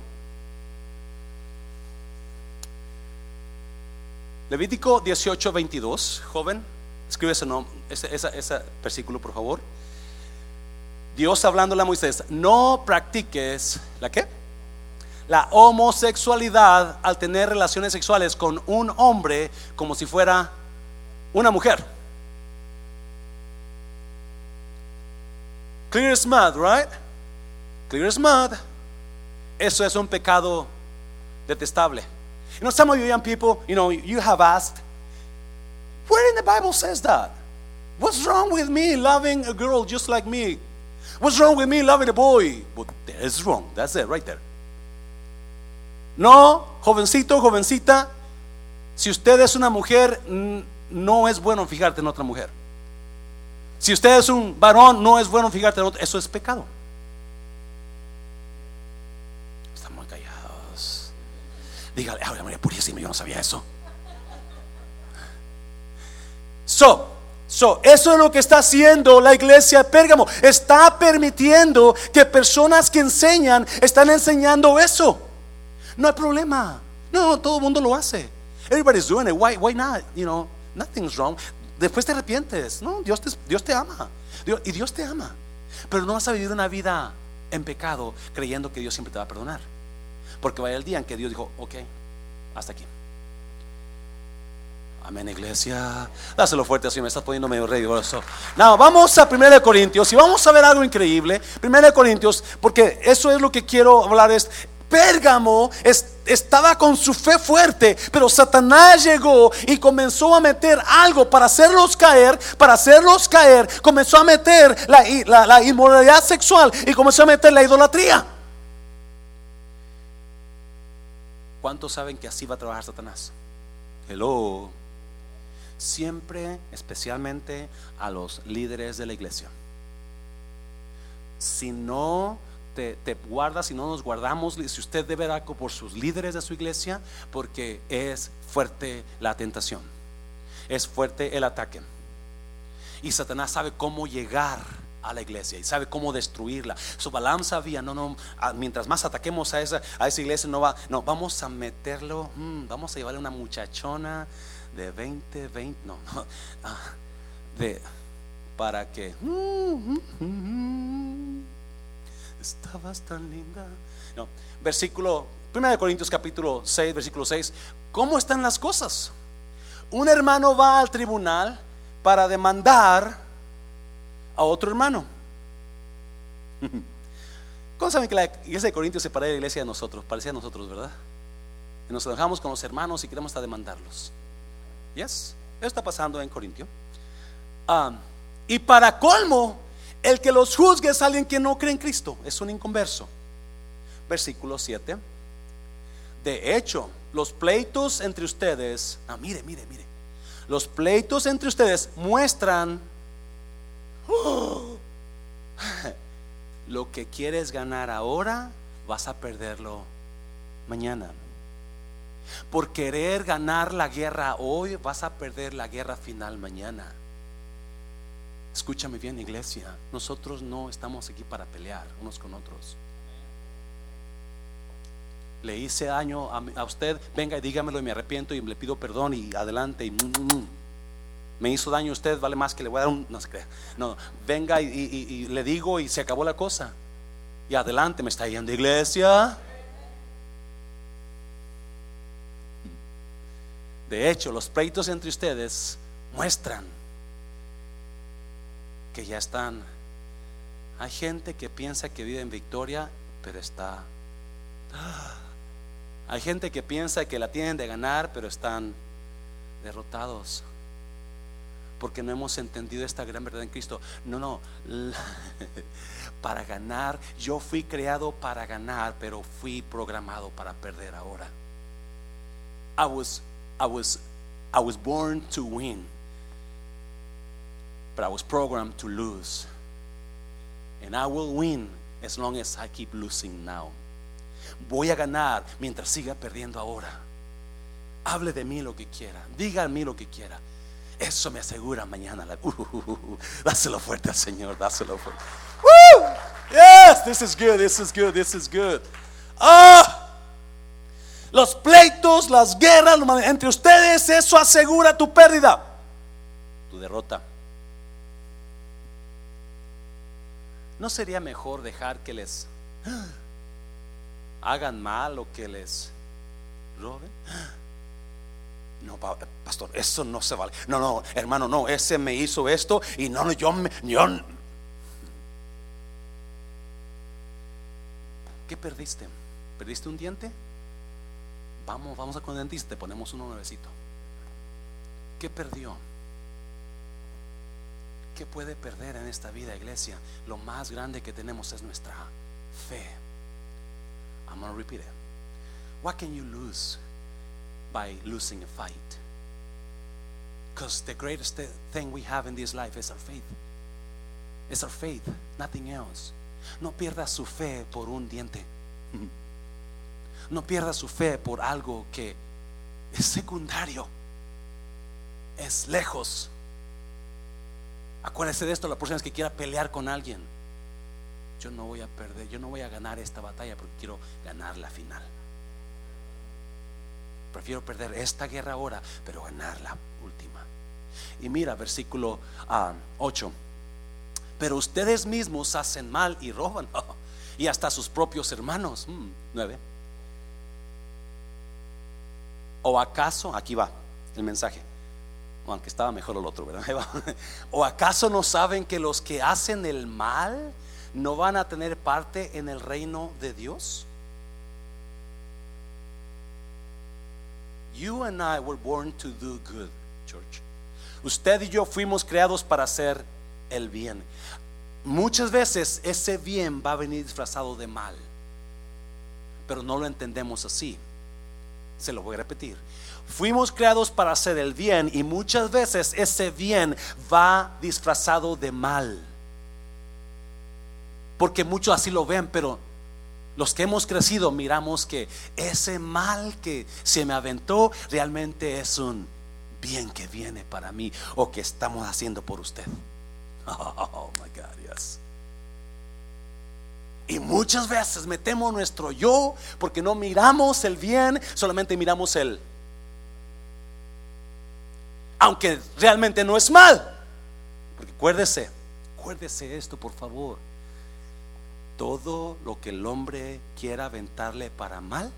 Levítico 18, 22. Joven, escribe ese, versículo, por favor. Dios hablándole a Moisés, no practiques la qué? La homosexualidad al tener relaciones sexuales con un hombre como si fuera una mujer. Clear as mud, right? Clear as mud. Eso es un pecado detestable. You know, some of you young people, you know, you have asked, where in the Bible says that? What's wrong with me loving a girl just like me? What's wrong with me loving a boy? But that is wrong. That's it, right there. No, jovencito, jovencita, si usted es una mujer, no es bueno fijarte en otra mujer. Si usted es un varón, no es bueno fíjate, eso es pecado. Están muy callados. Dígale, ay María Purísima, yo no sabía eso. So, so, eso es lo que está haciendo la iglesia de Pérgamo. Está permitiendo que personas que enseñan están enseñando eso. No hay problema. No, todo el mundo lo hace. Everybody's doing it. Why, why not? You know, nothing's wrong. Después te arrepientes. No, Dios te, Dios te ama. y Dios te ama. Pero no vas a vivir una vida en pecado creyendo que Dios siempre te va a perdonar. Porque vaya el día en que Dios dijo, ok, hasta aquí. Amén, iglesia. Dáselo fuerte así, me estás poniendo medio riguroso. No, vamos a 1 Corintios y vamos a ver algo increíble. 1 Corintios, porque eso es lo que quiero hablar. Es Pérgamo estaba con su fe fuerte, pero Satanás llegó y comenzó a meter algo para hacerlos caer, para hacerlos caer, comenzó a meter la inmoralidad sexual y comenzó a meter la idolatría. ¿Cuántos saben que así va a trabajar Satanás? Hello. Siempre, especialmente a los líderes de la iglesia. Si no te, guardas, si no nos guardamos, si usted debe dar por sus líderes de su iglesia, porque es fuerte la tentación, es fuerte el ataque. Y Satanás sabe cómo llegar a la iglesia y sabe cómo destruirla. Su Balaam sabía, no, no, mientras más ataquemos a esa, a esa iglesia, no va, no, vamos a meterlo, mm, vamos a llevarle una muchachona de 20, 20, no, no, *laughs* ah, de, para que, mm, mm, estabas tan linda. No, versículo, 1 Corintios capítulo 6, versículo 6, ¿cómo están las cosas? Un hermano va al tribunal para demandar a otro hermano. *laughs* ¿Cómo saben que la iglesia de Corintios se parece de la iglesia de nosotros? Parecía a nosotros, ¿verdad? Y nos enojamos con los hermanos y queremos hasta demandarlos. Yes, eso está pasando en Corintio. Ah, y para colmo, el que los juzgue es alguien que no cree en Cristo, es un inconverso. Versículo 7. De hecho, los pleitos entre ustedes, ah, mire, mire, mire, los pleitos entre ustedes muestran Lo que quieres ganar ahora, vas a perderlo mañana. Por querer ganar la guerra hoy, vas a perder la guerra final mañana. Escúchame bien, iglesia. Nosotros no estamos aquí para pelear unos con otros. Le hice daño a, usted, venga y dígamelo y me arrepiento y le pido perdón y adelante. Y, me hizo daño usted, vale más que le voy a dar un, no se crea. No, venga y, le digo y se acabó la cosa. Y adelante me está yendo iglesia. De hecho, los pleitos entre ustedes muestran que ya están. Hay gente que piensa que vive en victoria, pero está. Hay gente que piensa que la tienen de ganar, pero están derrotados porque no hemos entendido esta gran verdad en Cristo. No, no, *laughs* para ganar, yo fui creado para ganar, pero fui programado para perder ahora. I was, I was, I was born to win, but I was programmed to lose. And I will win as long as I keep losing now. Voy a ganar mientras siga perdiendo ahora. Hable de mí lo que quiera, diga a mí lo que quiera eso me asegura mañana. La, uh, uh, uh, dáselo fuerte al Señor, dáselo fuerte. Yes, this is good, this is good, this is good. Ah, los pleitos, las guerras entre ustedes, eso asegura tu pérdida, tu derrota. ¿No sería mejor dejar que les *gasps* hagan mal o que les roben? No, pastor, eso no se vale. No, no, hermano, no, ese me hizo esto y no, no, yo me. Yo... ¿Qué perdiste? ¿Perdiste un diente? Vamos, vamos a con el dentista, te ponemos uno nuevecito. ¿Qué perdió? ¿Qué puede perder en esta vida, iglesia? Lo más grande que tenemos es nuestra fe. I'm going to repeat it. What can you lose by losing a fight. Because the greatest thing we have in this life is our faith. It's our faith, nothing else. No pierda su fe por un diente. *laughs* No pierda su fe por algo que es secundario. Es lejos. Acuérdese de esto la próxima vez que quiera pelear con alguien. Yo no voy a perder, yo no voy a ganar esta batalla porque quiero ganar la final. Prefiero perder esta guerra ahora, pero ganar la última. Y mira, versículo 8. Ah, pero ustedes mismos hacen mal y roban. *laughs* y hasta sus propios hermanos. 9. Mm, ¿O acaso, aquí va el mensaje, aunque estaba mejor el otro, ¿verdad? *laughs* ¿O acaso no saben que los que hacen el mal no van a tener parte en el reino de Dios? You and I were born to do good, church. Usted y yo fuimos creados para hacer el bien. Muchas veces ese bien va a venir disfrazado de mal, pero no lo entendemos así. Se lo voy a repetir. Fuimos creados para hacer el bien y muchas veces ese bien va disfrazado de mal. Porque muchos así lo ven, pero los que hemos crecido miramos que ese mal que se me aventó realmente es un bien que viene para mí o que estamos haciendo por usted. *laughs* Oh my God, yes. Y muchas veces metemos nuestro yo porque no miramos el bien, solamente miramos el. Aunque realmente no es mal. Porque acuérdese, acuérdese esto, por favor. Todo lo que el hombre quiera aventarle para mal,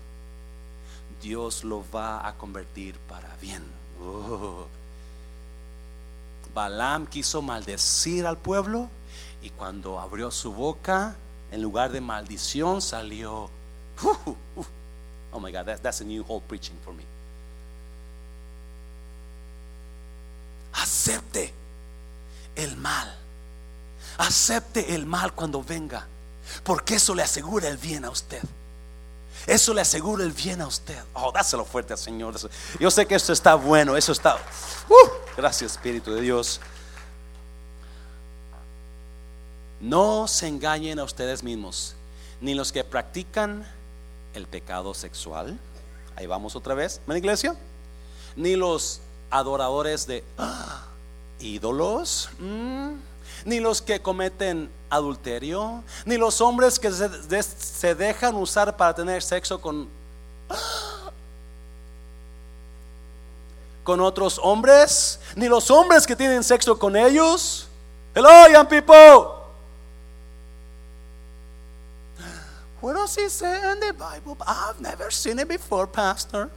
Dios lo va a convertir para bien. Oh. Balaam quiso maldecir al pueblo y cuando abrió su boca, en lugar de maldición salió. oh my God, that's, a new whole preaching for me. Acepte el mal. Acepte el mal cuando venga. Porque eso le asegura el bien a usted. Eso le asegura el bien a usted. Oh, dáselo fuerte al Señor. Yo sé que esto está bueno. Eso está. Uh, gracias, Espíritu de Dios. No se engañen a ustedes mismos, ni los que practican el pecado sexual. Ahí vamos otra vez, ¿en la iglesia? Ni los adoradores de ah, ídolos. Mm, ni los que cometen adulterio, ni los hombres que se, dejan usar para tener sexo con con otros hombres, ni los hombres que tienen sexo con ellos. Hello, young people. What does he say in the Bible? I've never seen it before, Pastor.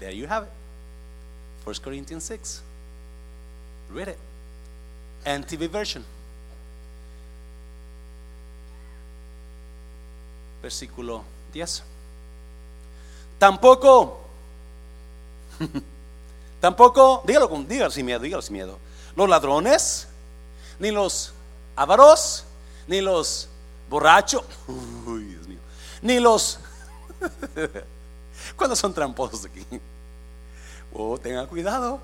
There you have it. 1 Corinthians 6. Read it. NTV version. Versículo 10. Tampoco, *laughs* tampoco, dígalo con, dígalo sin miedo, dígalo sin miedo. Los ladrones, ni los avaros, ni los borrachos, *laughs* ni los, *laughs* ¿cuántos son tramposos aquí? Oh, tenga cuidado.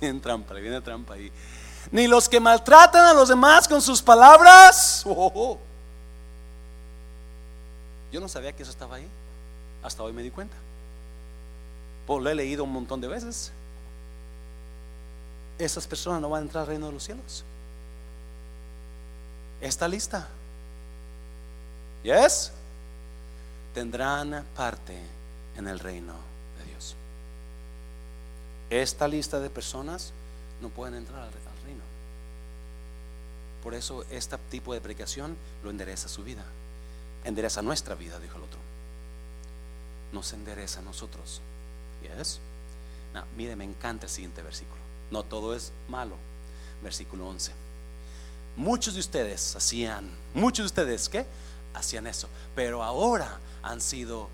tienen trampa, viene trampa ahí. Ni los que maltratan a los demás con sus palabras. Oh, oh. Yo no sabía que eso estaba ahí. Hasta hoy me di cuenta. Pues lo he leído un montón de veces. Esas personas no van a entrar al reino de los cielos. Está lista. ¿Yes? Tendrán parte en el reino esta lista de personas no pueden entrar al, reino. Por eso este tipo de predicación lo endereza su vida. Endereza nuestra vida, dijo el otro. Nos endereza a nosotros. ¿Yes? mire, me encanta el siguiente versículo. No todo es malo. Versículo 11. Muchos de ustedes hacían, muchos de ustedes, ¿qué? Hacían eso. Pero ahora han sido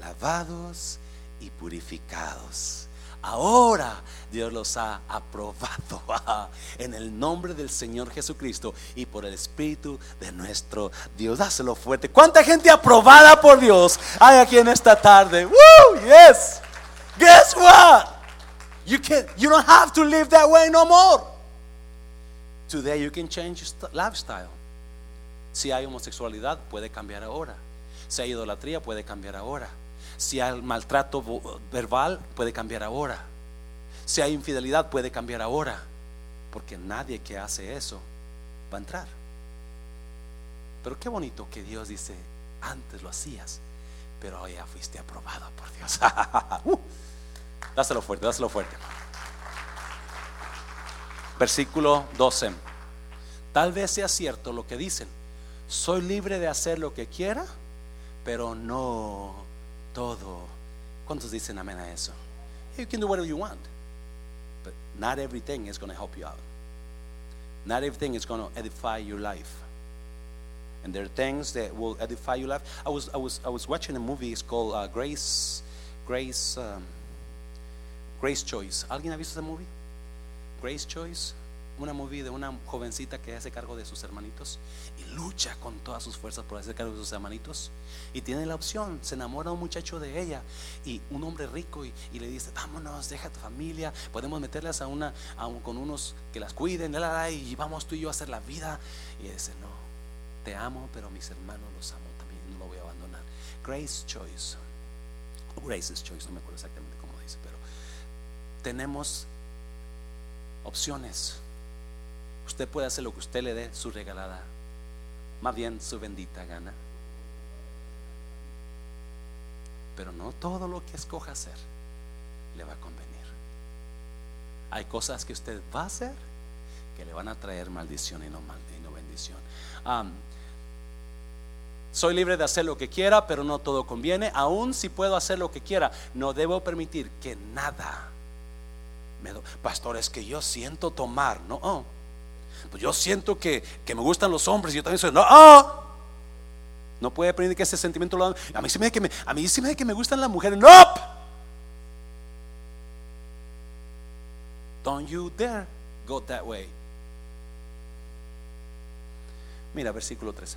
lavados y purificados Ahora Dios los ha aprobado *laughs* en el nombre del Señor Jesucristo y por el Espíritu de nuestro Dios. Dáselo fuerte. ¿Cuánta gente aprobada por Dios hay aquí en esta tarde? Woo, yes. Guess what? You can you don't have to live that way no more. Today you can change your lifestyle. Si hay homosexualidad, puede cambiar ahora. Si hay idolatría, puede cambiar ahora. Si hay maltrato verbal, puede cambiar ahora. Si hay infidelidad, puede cambiar ahora. Porque nadie que hace eso va a entrar. Pero qué bonito que Dios dice, antes lo hacías, pero hoy ya fuiste aprobado por Dios. *laughs* uh, dáselo fuerte, dáselo fuerte. Versículo 12. Tal vez sea cierto lo que dicen. Soy libre de hacer lo que quiera, pero no todo. ¿Cuántos dicen amén a eso? You can do whatever you want. But not everything is going to help you out. Not everything is going to edify your life. And there are things that will edify your life. I was, I was, I was watching a movie. It's called uh, Grace, Grace, um, Grace Choice. ¿Alguien ha visto ese movie? Grace Choice. Una movie de una jovencita que hace cargo de sus hermanitos y lucha con todas sus fuerzas por hacer cargo de sus hermanitos. Y tiene la opción, se enamora un muchacho de ella y un hombre rico y, le dice, vámonos, deja tu familia, podemos meterlas a una, con unos que las cuiden, y vamos tú y yo a hacer la vida. Y dice, no, te amo, pero mis hermanos los amo también, no lo voy a abandonar. Grace Choice, Grace's Choice, no me acuerdo exactamente cómo dice, pero tenemos opciones. Usted puede hacer lo que usted le dé su regalada, más bien su bendita gana. Pero no todo lo que escoja hacer le va a convenir. Hay cosas que usted va a hacer que le van a traer maldición y no, mal- y no bendición. Soy libre de hacer lo que quiera, pero no todo conviene. Aún si puedo hacer lo que quiera, no debo permitir que nada me do- Pastor, es que yo siento tomar, no. oh. Pues yo siento que, que me gustan los hombres. y Yo también soy, no. oh. No puede permitir que ese sentimiento lo. A mí me que me, a mí sí me que me gustan las mujeres. No. Don't you dare go that way. Mira, versículo 13.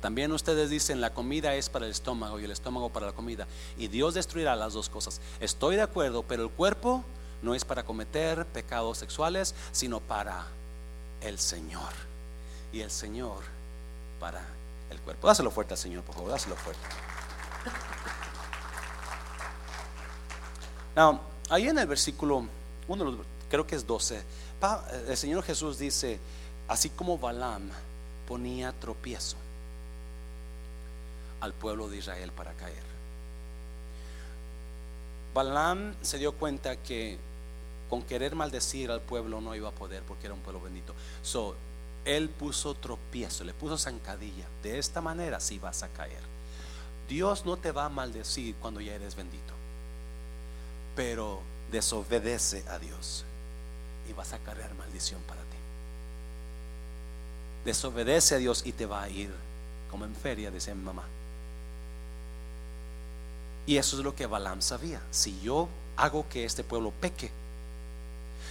También ustedes dicen la comida es para el estómago y el estómago para la comida. Y Dios destruirá las dos cosas. Estoy de acuerdo, pero el cuerpo no es para cometer pecados sexuales, sino para el Señor. Y el Señor para el cuerpo. Dáselo fuerte al Señor, por favor, dáselo fuerte. Now, ahí en el versículo, uno creo que es 12, pa- el Señor Jesús dice, así como Balaam ponía tropiezo al pueblo de Israel para caer. Balaam se dio cuenta que con querer maldecir al pueblo no iba a poder porque era un pueblo bendito. So, él puso tropiezo, le puso zancadilla. De esta manera sí vas a caer. Dios no te va a maldecir cuando ya eres bendito, pero desobedece a Dios y vas a cargar maldición para ti. Desobedece a Dios y te va a ir como en feria, decía mi mamá. Y eso es lo que Balaam sabía. Si yo hago que este pueblo peque,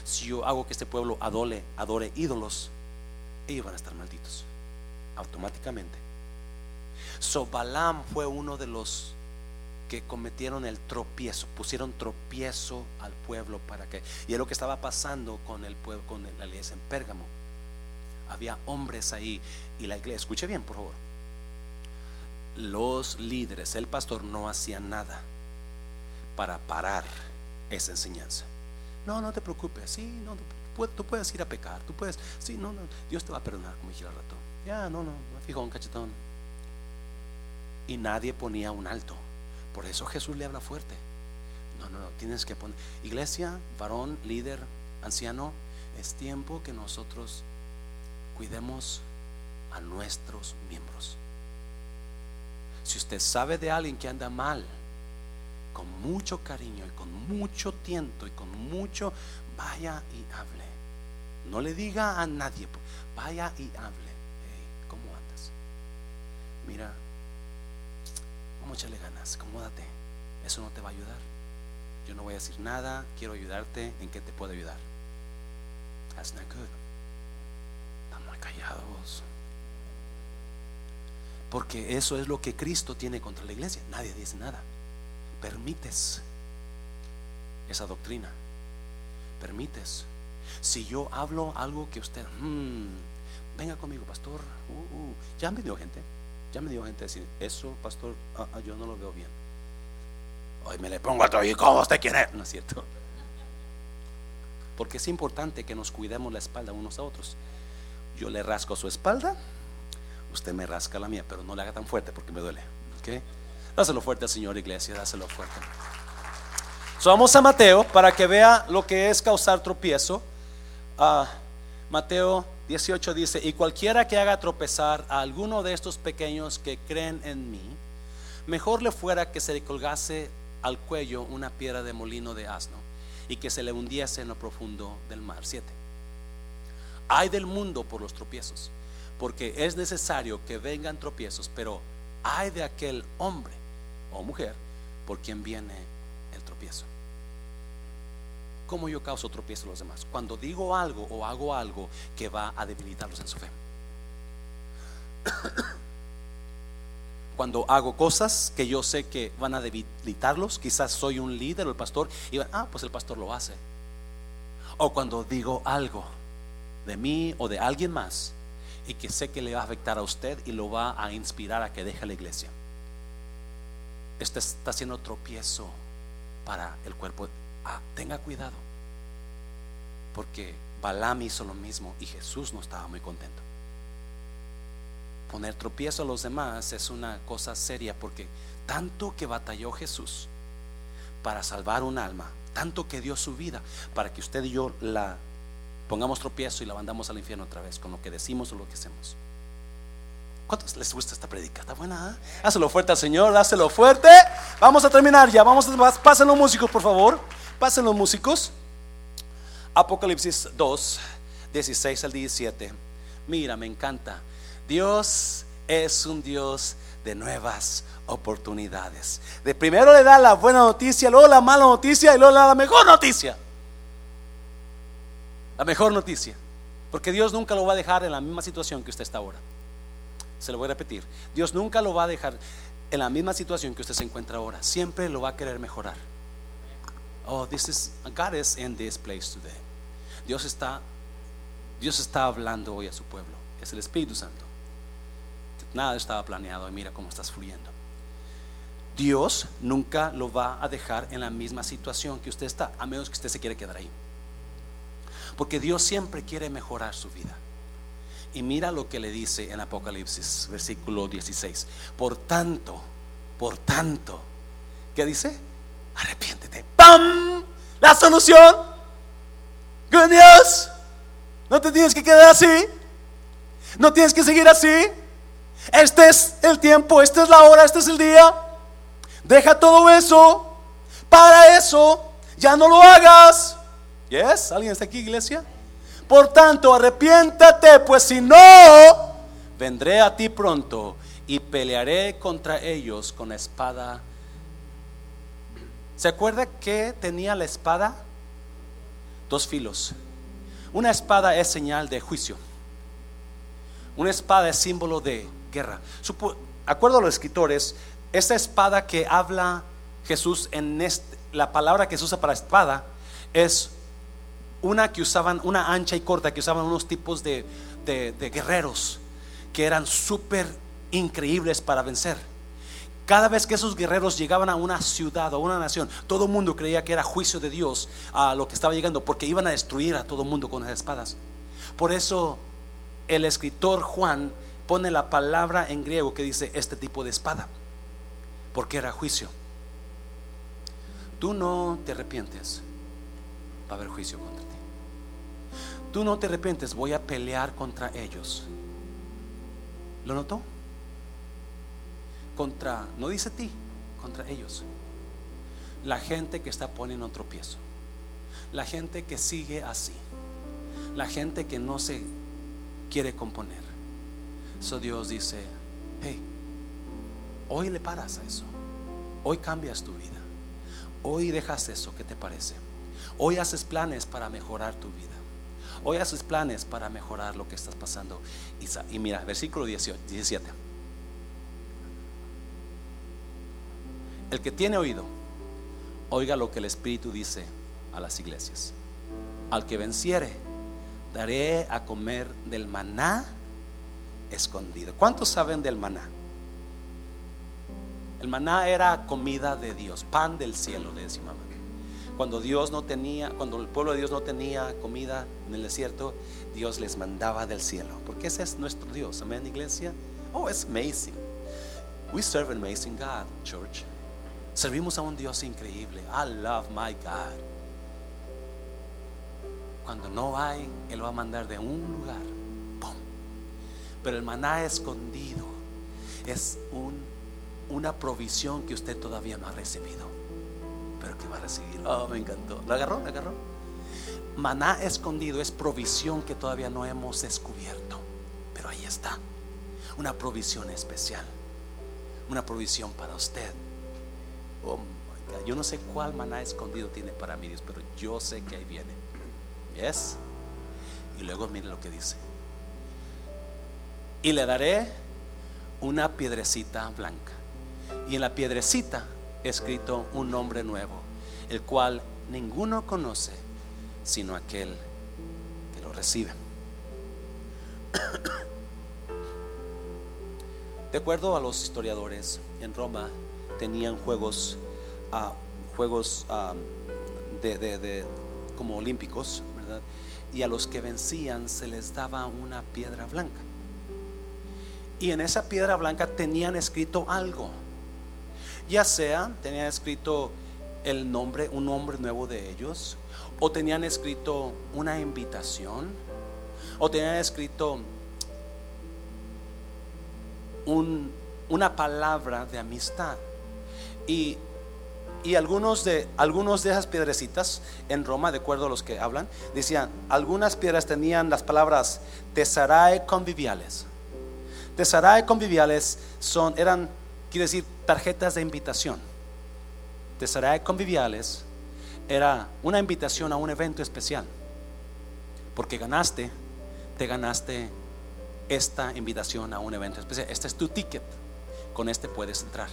si yo hago que este pueblo adore, adore ídolos, ellos van a estar malditos automáticamente. So Balaam fue uno de los que cometieron el tropiezo, pusieron tropiezo al pueblo para que y es lo que estaba pasando con el pueblo, con la iglesia en Pérgamo. Había hombres ahí y la iglesia, escuche bien, por favor. Los líderes, el pastor no hacía nada para parar esa enseñanza. No, no te preocupes, sí, no, tú, pu- tú puedes ir a pecar, tú puedes, sí, no, no, Dios te va a perdonar, como dije al rato. Ya, no, no, me fijo un cachetón. Y nadie ponía un alto. Por eso Jesús le habla fuerte. No, no, no, tienes que poner. Iglesia, varón, líder, anciano, es tiempo que nosotros cuidemos a nuestros miembros. Si usted sabe de alguien que anda mal, con mucho cariño y con mucho tiento y con mucho, vaya y hable. No le diga a nadie, vaya y hable. Hey, ¿cómo andas? Mira, vamos a echarle ganas, acomódate. Eso no te va a ayudar. Yo no voy a decir nada, quiero ayudarte. ¿En qué te puedo ayudar? That's not good. Estamos callados. Porque eso es lo que Cristo tiene contra la iglesia. Nadie dice nada. Permites esa doctrina. Permites. Si yo hablo algo que usted, "Hmm, venga conmigo, pastor. Uh, uh". Ya me dio gente. Ya me dio gente decir, eso, pastor, ah, ah, yo no lo veo bien. Hoy me le pongo a todo y cómo usted quiere. No es cierto. Porque es importante que nos cuidemos la espalda unos a otros. Yo le rasco su espalda, usted me rasca la mía, pero no le haga tan fuerte porque me duele. ¿ok? Dáselo fuerte al Señor, iglesia, dáselo fuerte. So, vamos a Mateo para que vea lo que es causar tropiezo. Ah, Mateo 18 dice, y cualquiera que haga tropezar a alguno de estos pequeños que creen en mí, mejor le fuera que se le colgase al cuello una piedra de molino de asno y que se le hundiese en lo profundo del mar. 7. Hay del mundo por los tropiezos, porque es necesario que vengan tropiezos, pero hay de aquel hombre o mujer por quien viene el tropiezo. ¿Cómo yo causo tropiezo a los demás? Cuando digo algo o hago algo que va a debilitarlos en su fe. *coughs* Cuando hago cosas que yo sé que van a debilitarlos, quizás soy un líder o el pastor, y van, ah, pues el pastor lo hace. O cuando digo algo de mí o de alguien más y que sé que le va a afectar a usted y lo va a inspirar a que deje la iglesia. Este está haciendo tropiezo para el cuerpo. Ah, tenga cuidado. Porque Balaam hizo lo mismo y Jesús no estaba muy contento. Poner tropiezo a los demás es una cosa seria porque tanto que batalló Jesús para salvar un alma, tanto que dio su vida para que usted y yo la pongamos tropiezo y la mandamos al infierno otra vez con lo que decimos o lo que hacemos. ¿Cuántos les gusta esta predica? ¿Está buena? ¿eh? Fuerte al Señor, hácelo fuerte. Vamos a terminar ya. Vamos a pasen los músicos, por favor. Pasen los músicos. Apocalipsis 2, 16 al 17. Mira, me encanta. Dios es un Dios de nuevas oportunidades. De primero le da la buena noticia, luego la mala noticia y luego le da la mejor noticia. La mejor noticia. Porque Dios nunca lo va a dejar en la misma situación que usted está ahora. Se lo voy a repetir. Dios nunca lo va a dejar en la misma situación que usted se encuentra ahora. Siempre lo va a querer mejorar. Oh, this is God is in this place today. Dios está Dios está hablando hoy a su pueblo. Es el Espíritu Santo. Nada estaba planeado y mira cómo estás fluyendo. Dios nunca lo va a dejar en la misma situación que usted está, a menos que usted se quiere quedar ahí. Porque Dios siempre quiere mejorar su vida. Y mira lo que le dice en Apocalipsis, versículo 16. Por tanto, por tanto, ¿qué dice? Arrepiéntete. ¡Pam! La solución. Good news. No te tienes que quedar así. No tienes que seguir así. Este es el tiempo, esta es la hora, este es el día. Deja todo eso. Para eso, ya no lo hagas. ¿Alguien está aquí, iglesia? Por tanto, arrepiéntate, pues si no, vendré a ti pronto y pelearé contra ellos con espada. ¿Se acuerda que tenía la espada? Dos filos. Una espada es señal de juicio. Una espada es símbolo de guerra. acuerdo a los escritores, esta espada que habla Jesús en este, la palabra que se usa para espada es una que usaban, una ancha y corta, que usaban unos tipos de, guerreros que eran súper increíbles para vencer. Cada vez que esos guerreros llegaban a una ciudad o a una nación, todo el mundo creía que era juicio de Dios a lo que estaba llegando, porque iban a destruir a todo el mundo con las espadas. Por eso el escritor Juan pone la palabra en griego que dice este tipo de espada, porque era juicio. Tú no te arrepientes, va a haber juicio contra ti tú no te arrepientes, voy a pelear contra ellos. ¿Lo notó? Contra, no dice ti, contra ellos. La gente que está poniendo tropiezo. La gente que sigue así. La gente que no se quiere componer. So Dios dice, hey, hoy le paras a eso. Hoy cambias tu vida. Hoy dejas eso, ¿qué te parece? Hoy haces planes para mejorar tu vida. Hoy haces planes para mejorar lo que estás pasando. Y, mira, versículo 17. El que tiene oído, oiga lo que el Espíritu dice a las iglesias. Al que venciere, daré a comer del maná escondido. ¿Cuántos saben del maná? El maná era comida de Dios, pan del cielo, le decimos cuando Dios no tenía, cuando el pueblo de Dios no tenía comida en el desierto, Dios les mandaba del cielo. Porque ese es nuestro Dios. Amén, iglesia. Oh, es amazing. We serve an amazing God, church. Servimos a un Dios increíble. I love my God. Cuando no hay, Él va a mandar de un lugar. Pero el maná escondido es un, una provisión que usted todavía no ha recibido. Pero que va a recibir. Oh, me encantó. ¿Lo agarró? ¿Lo agarró? Maná escondido es provisión que todavía no hemos descubierto, pero ahí está. Una provisión especial. Una provisión para usted. Oh my God. Yo no sé cuál maná escondido tiene para mí Dios, pero yo sé que ahí viene. ¿Yes? Y luego mire lo que dice. Y le daré una piedrecita blanca. Y en la piedrecita escrito un nombre nuevo, el cual ninguno conoce sino aquel que lo recibe. *coughs* De acuerdo a los historiadores, en Roma tenían juegos, ah, juegos ah, de, como olímpicos, ¿verdad? Y a los que vencían se les daba una piedra blanca. Y en esa piedra blanca tenían escrito algo. Ya sea tenían escrito el nombre, un nombre nuevo de ellos, o tenían escrito una invitación, o tenían escrito un- una palabra de amistad. Y, y algunos, de, algunos de esas piedrecitas en Roma, de acuerdo a los que hablan, decían, algunas piedras tenían las palabras tesarae conviviales. Tesarae conviviales son, eran, quiere decir, tarjetas de invitación. Tesarae conviviales era una invitación a un evento especial. Porque ganaste, te ganaste esta invitación a un evento especial. Este es tu ticket. Con este puedes entrar.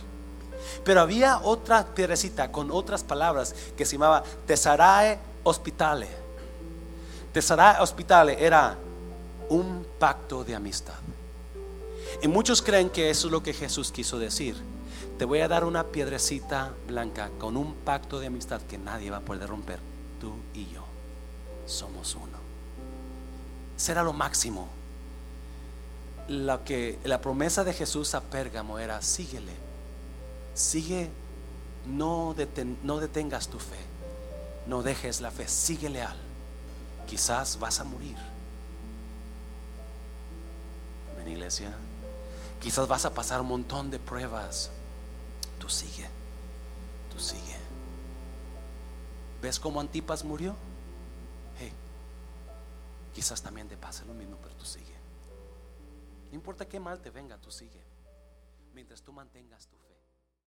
Pero había otra piedrecita con otras palabras que se llamaba Tesarae Hospitale. Tesarae Hospitale era un pacto de amistad. Y muchos creen que eso es lo que Jesús quiso decir. Te voy a dar una piedrecita blanca con un pacto de amistad que nadie va a poder romper. Tú y yo somos uno. Será lo máximo. Lo que la promesa de Jesús a Pérgamo era síguele. Sigue, no, deten- no detengas tu fe. No dejes la fe, sigue leal. Quizás vas a morir. En iglesia, quizás vas a pasar un montón de pruebas. Sigue, tú sigue. ¿Ves cómo Antipas murió? Hey, quizás también te pase lo mismo, pero tú sigue. No importa qué mal te venga, tú sigue. Mientras tú mantengas tu.